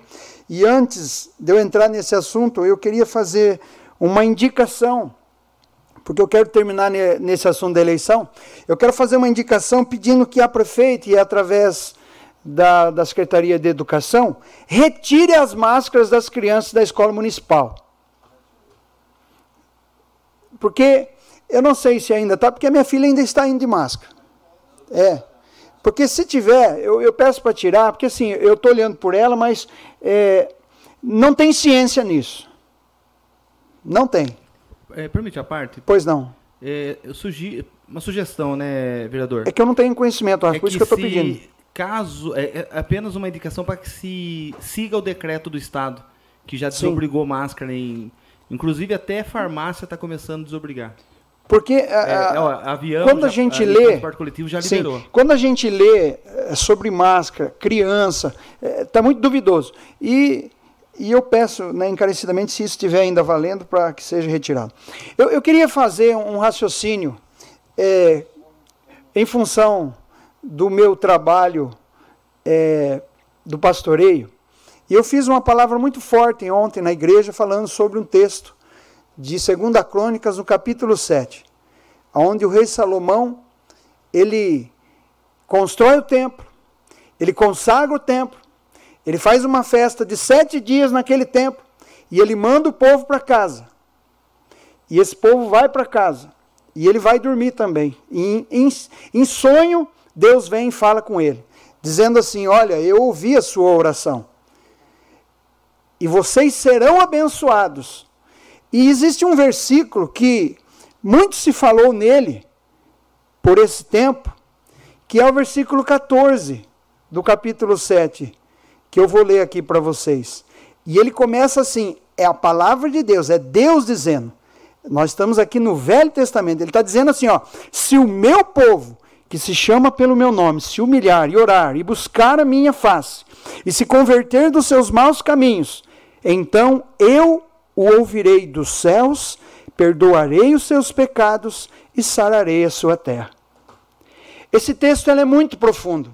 E antes de eu entrar nesse assunto, eu queria fazer uma indicação porque eu quero terminar nesse assunto da eleição, eu quero fazer uma indicação pedindo que a prefeita, e através da, da Secretaria de Educação, retire as máscaras das crianças da escola municipal. Porque eu não sei se ainda está, porque a minha filha ainda está indo de máscara. É. Porque se tiver, eu, eu peço para tirar, porque assim, eu estou olhando por ela, mas é, não tem ciência nisso. Não tem. É, permite a parte? Pois não. É, eu sugi... Uma sugestão, né, vereador? É que eu não tenho conhecimento, é por isso que eu estou pedindo. Caso. É, é, apenas uma indicação para que se siga o decreto do Estado, que já desobrigou Sim. máscara em. Inclusive até farmácia está começando a desobrigar. Porque é, a, ó, avião, quando a gente lê. Sim, quando a gente lê é, sobre máscara, criança, está é, muito duvidoso. E e eu peço né, encarecidamente, se isso estiver ainda valendo, para que seja retirado. Eu, eu, queria fazer um raciocínio é, em função do meu trabalho é, do pastoreio. E eu fiz uma palavra muito forte ontem na igreja, falando sobre um texto de 2 Crônicas, no capítulo 7, onde o rei Salomão ele constrói o templo, ele consagra o templo, ele faz uma festa de sete dias naquele tempo e ele manda o povo para casa. E esse povo vai para casa. E ele vai dormir também. E em, em sonho, Deus vem e fala com ele, dizendo assim: Olha, eu ouvi a sua oração. E vocês serão abençoados. E existe um versículo que muito se falou nele por esse tempo, que é o versículo 14 do capítulo 7 que eu vou ler aqui para vocês. E ele começa assim: é a palavra de Deus, é Deus dizendo. Nós estamos aqui no Velho Testamento. Ele está dizendo assim: ó, se o meu povo, que se chama pelo meu nome, se humilhar e orar e buscar a minha face, e se converter dos seus maus caminhos, então eu o ouvirei dos céus, perdoarei os seus pecados e sararei a sua terra. Esse texto é muito profundo.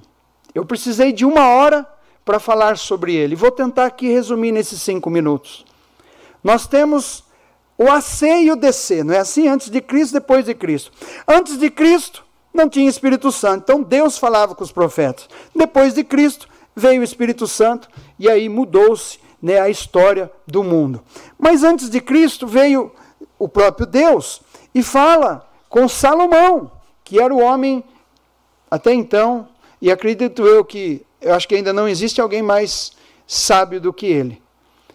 Eu precisei de uma hora para falar sobre ele. Vou tentar aqui resumir nesses cinco minutos. Nós temos o AC e o DC, não é assim? Antes de Cristo, depois de Cristo. Antes de Cristo, não tinha Espírito Santo, então Deus falava com os profetas. Depois de Cristo, veio o Espírito Santo e aí mudou-se né, a história do mundo. Mas antes de Cristo veio o próprio Deus e fala com Salomão, que era o homem até então, e acredito eu que eu acho que ainda não existe alguém mais sábio do que ele.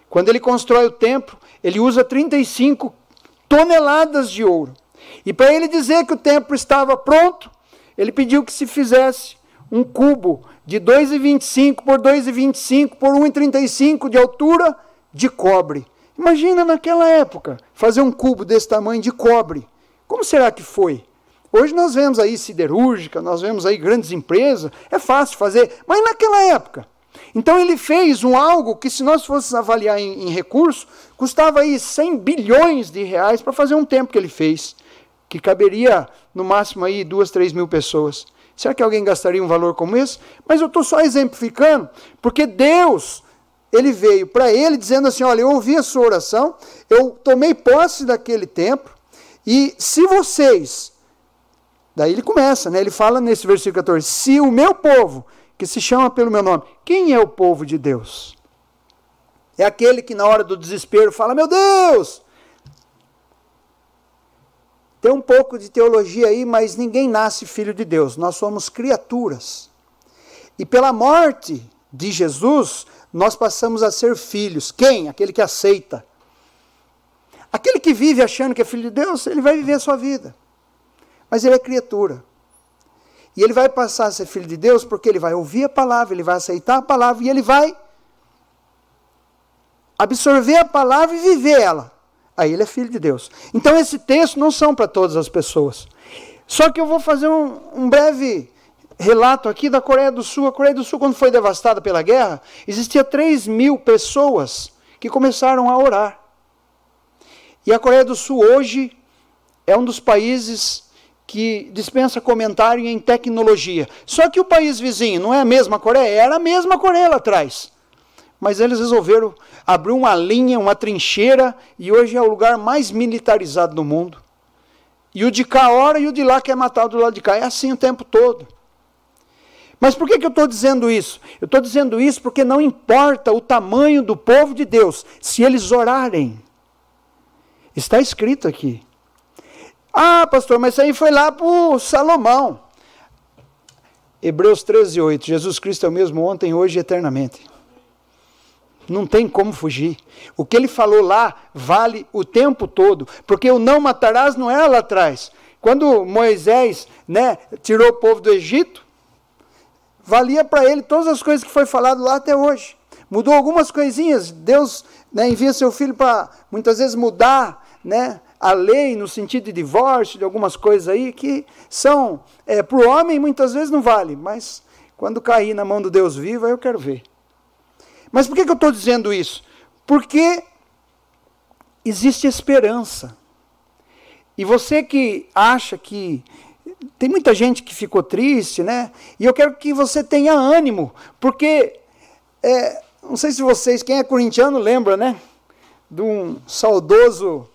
Quando ele constrói o templo, ele usa 35 toneladas de ouro. E para ele dizer que o templo estava pronto, ele pediu que se fizesse um cubo de 2,25 por 2,25 por 1,35 de altura de cobre. Imagina naquela época fazer um cubo desse tamanho de cobre, Como será que foi? Hoje nós vemos aí siderúrgica, nós vemos aí grandes empresas, é fácil fazer, mas naquela época. Então ele fez um algo que, se nós fôssemos avaliar em, em recurso, custava aí 100 bilhões de reais para fazer um tempo que ele fez, que caberia no máximo aí duas, três mil pessoas. Será que alguém gastaria um valor como esse? Mas eu estou só exemplificando, porque Deus, ele veio para ele dizendo assim: olha, eu ouvi a sua oração, eu tomei posse daquele templo, e se vocês. Daí ele começa, né? ele fala nesse versículo 14: se o meu povo, que se chama pelo meu nome, quem é o povo de Deus? É aquele que na hora do desespero fala: meu Deus, tem um pouco de teologia aí, mas ninguém nasce filho de Deus. Nós somos criaturas. E pela morte de Jesus, nós passamos a ser filhos. Quem? Aquele que aceita. Aquele que vive achando que é filho de Deus, ele vai viver a sua vida. Mas ele é criatura. E ele vai passar a ser filho de Deus porque ele vai ouvir a palavra, ele vai aceitar a palavra e ele vai absorver a palavra e viver ela. Aí ele é filho de Deus. Então esse texto não são para todas as pessoas. Só que eu vou fazer um, um breve relato aqui da Coreia do Sul. A Coreia do Sul, quando foi devastada pela guerra, existia 3 mil pessoas que começaram a orar. E a Coreia do Sul hoje é um dos países que dispensa comentário em tecnologia. Só que o país vizinho não é a mesma Coreia, era a mesma Coreia lá atrás. Mas eles resolveram abrir uma linha, uma trincheira, e hoje é o lugar mais militarizado do mundo. E o de cá ora e o de lá quer matar o do lado de cá. É assim o tempo todo. Mas por que, que eu estou dizendo isso? Eu estou dizendo isso porque não importa o tamanho do povo de Deus, se eles orarem. Está escrito aqui. Ah, pastor, mas isso aí foi lá para Salomão. Hebreus 13, 8. Jesus Cristo é o mesmo ontem, hoje e eternamente. Não tem como fugir. O que ele falou lá vale o tempo todo, porque o não matarás não era lá atrás. Quando Moisés né, tirou o povo do Egito, valia para ele todas as coisas que foi falado lá até hoje. Mudou algumas coisinhas. Deus né, envia seu filho para muitas vezes mudar né, a lei no sentido de divórcio, de algumas coisas aí que são é, para o homem muitas vezes não vale, mas quando cair na mão do Deus vivo, eu quero ver. Mas por que, que eu estou dizendo isso? Porque existe esperança. E você que acha que tem muita gente que ficou triste, né? E eu quero que você tenha ânimo, porque é, não sei se vocês, quem é corintiano lembra, né? De um saudoso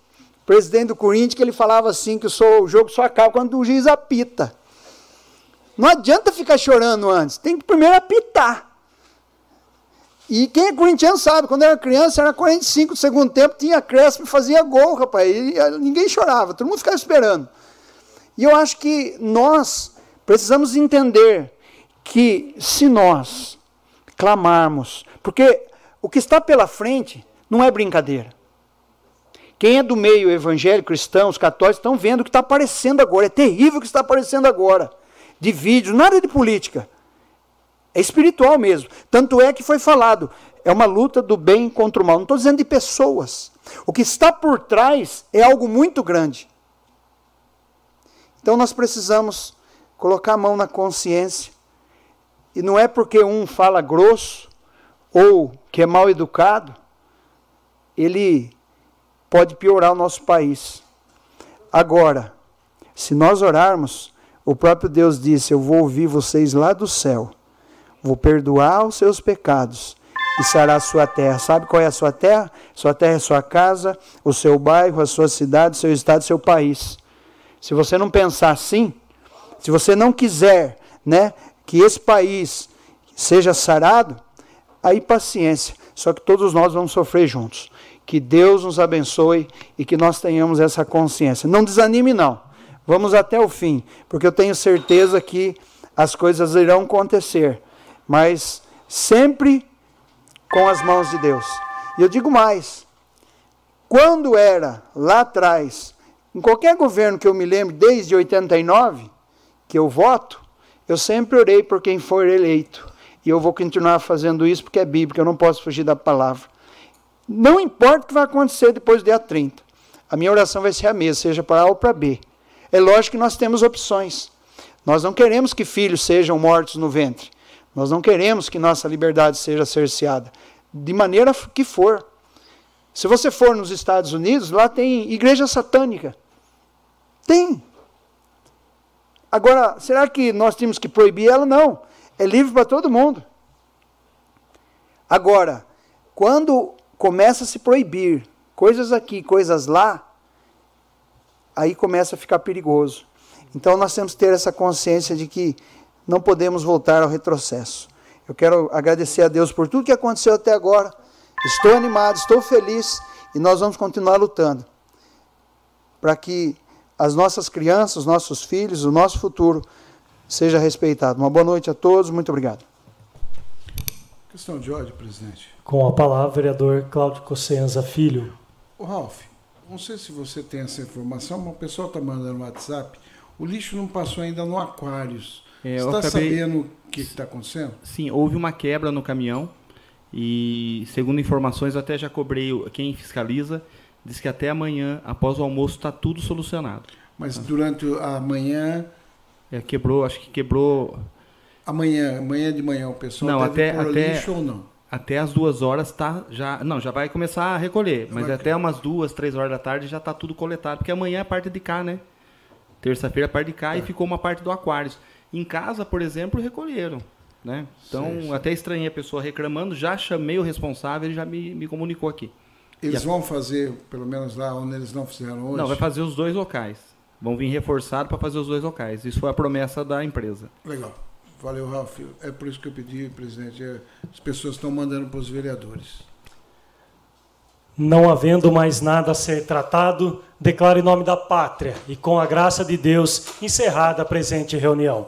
presidente do Corinthians que ele falava assim que o jogo só acaba quando o juiz apita. Não adianta ficar chorando antes, tem que primeiro apitar. E quem é corintiano sabe, quando era criança, era 45 do segundo tempo, tinha acréscimo e fazia gol, rapaz. E ninguém chorava, todo mundo ficava esperando. E eu acho que nós precisamos entender que se nós clamarmos, porque o que está pela frente não é brincadeira. Quem é do meio evangélico, cristão, os católicos, estão vendo o que está aparecendo agora. É terrível o que está aparecendo agora. De vídeos, nada de política. É espiritual mesmo. Tanto é que foi falado, é uma luta do bem contra o mal. Não estou dizendo de pessoas. O que está por trás é algo muito grande. Então nós precisamos colocar a mão na consciência. E não é porque um fala grosso ou que é mal educado, ele pode piorar o nosso país. Agora, se nós orarmos, o próprio Deus disse: Eu vou ouvir vocês lá do céu Vou perdoar os seus pecados e sará a sua terra. Sabe qual é a sua terra? Sua terra é sua casa, o seu bairro, a sua cidade, o seu estado, seu país. Se você não pensar assim, se você não quiser né, que esse país seja sarado, aí paciência. Só que todos nós vamos sofrer juntos. Que Deus nos abençoe e que nós tenhamos essa consciência. Não desanime, não. Vamos até o fim, porque eu tenho certeza que as coisas irão acontecer mas sempre com as mãos de Deus. E eu digo mais: quando era lá atrás, em qualquer governo que eu me lembre, desde 89, que eu voto, eu sempre orei por quem for eleito. E eu vou continuar fazendo isso porque é bíblico, eu não posso fugir da palavra. Não importa o que vai acontecer depois do dia 30. A minha oração vai ser a mesma, seja para A ou para B. É lógico que nós temos opções. Nós não queremos que filhos sejam mortos no ventre. Nós não queremos que nossa liberdade seja cerceada, de maneira que for. Se você for nos Estados Unidos, lá tem igreja satânica. Tem. Agora, será que nós temos que proibir ela? Não. É livre para todo mundo. Agora, quando começa a se proibir coisas aqui, coisas lá, aí começa a ficar perigoso. Então nós temos que ter essa consciência de que não podemos voltar ao retrocesso. Eu quero agradecer a Deus por tudo que aconteceu até agora. Estou animado, estou feliz e nós vamos continuar lutando para que as nossas crianças, os nossos filhos, o nosso futuro seja respeitado. Uma boa noite a todos, muito obrigado. Questão de ordem, presidente. Com a palavra, vereador Cláudio Cossenza Filho. Ô, Ralf, não sei se você tem essa informação, mas o pessoal está mandando no WhatsApp. O lixo não passou ainda no Aquários. É, você está acabei... sabendo o que está acontecendo? Sim, houve uma quebra no caminhão. E, segundo informações, até já cobrei quem fiscaliza Diz que até amanhã, após o almoço, está tudo solucionado. Mas durante a manhã. É, quebrou, acho que quebrou. Amanhã, amanhã de manhã, o pessoal não, até, até, lixo ou não? Até as duas horas tá já. Não, já vai começar a recolher. Mas até umas duas, três horas da tarde já está tudo coletado. Porque amanhã é a parte de cá, né? Terça-feira é a parte de cá tá. e ficou uma parte do Aquários. Em casa, por exemplo, recolheram. Né? Então, até estranhei a pessoa reclamando, já chamei o responsável, ele já me, me comunicou aqui. Eles vão fazer, pelo menos lá onde eles não fizeram hoje? Não, vai fazer os dois locais. Vão vir reforçado para fazer os dois locais. Isso foi a promessa da empresa. Legal. Valeu, Ralf. É por isso que eu pedi, presidente. É, as pessoas estão mandando para os vereadores. Não havendo mais nada a ser tratado, declaro em nome da pátria e com a graça de Deus encerrada a presente reunião.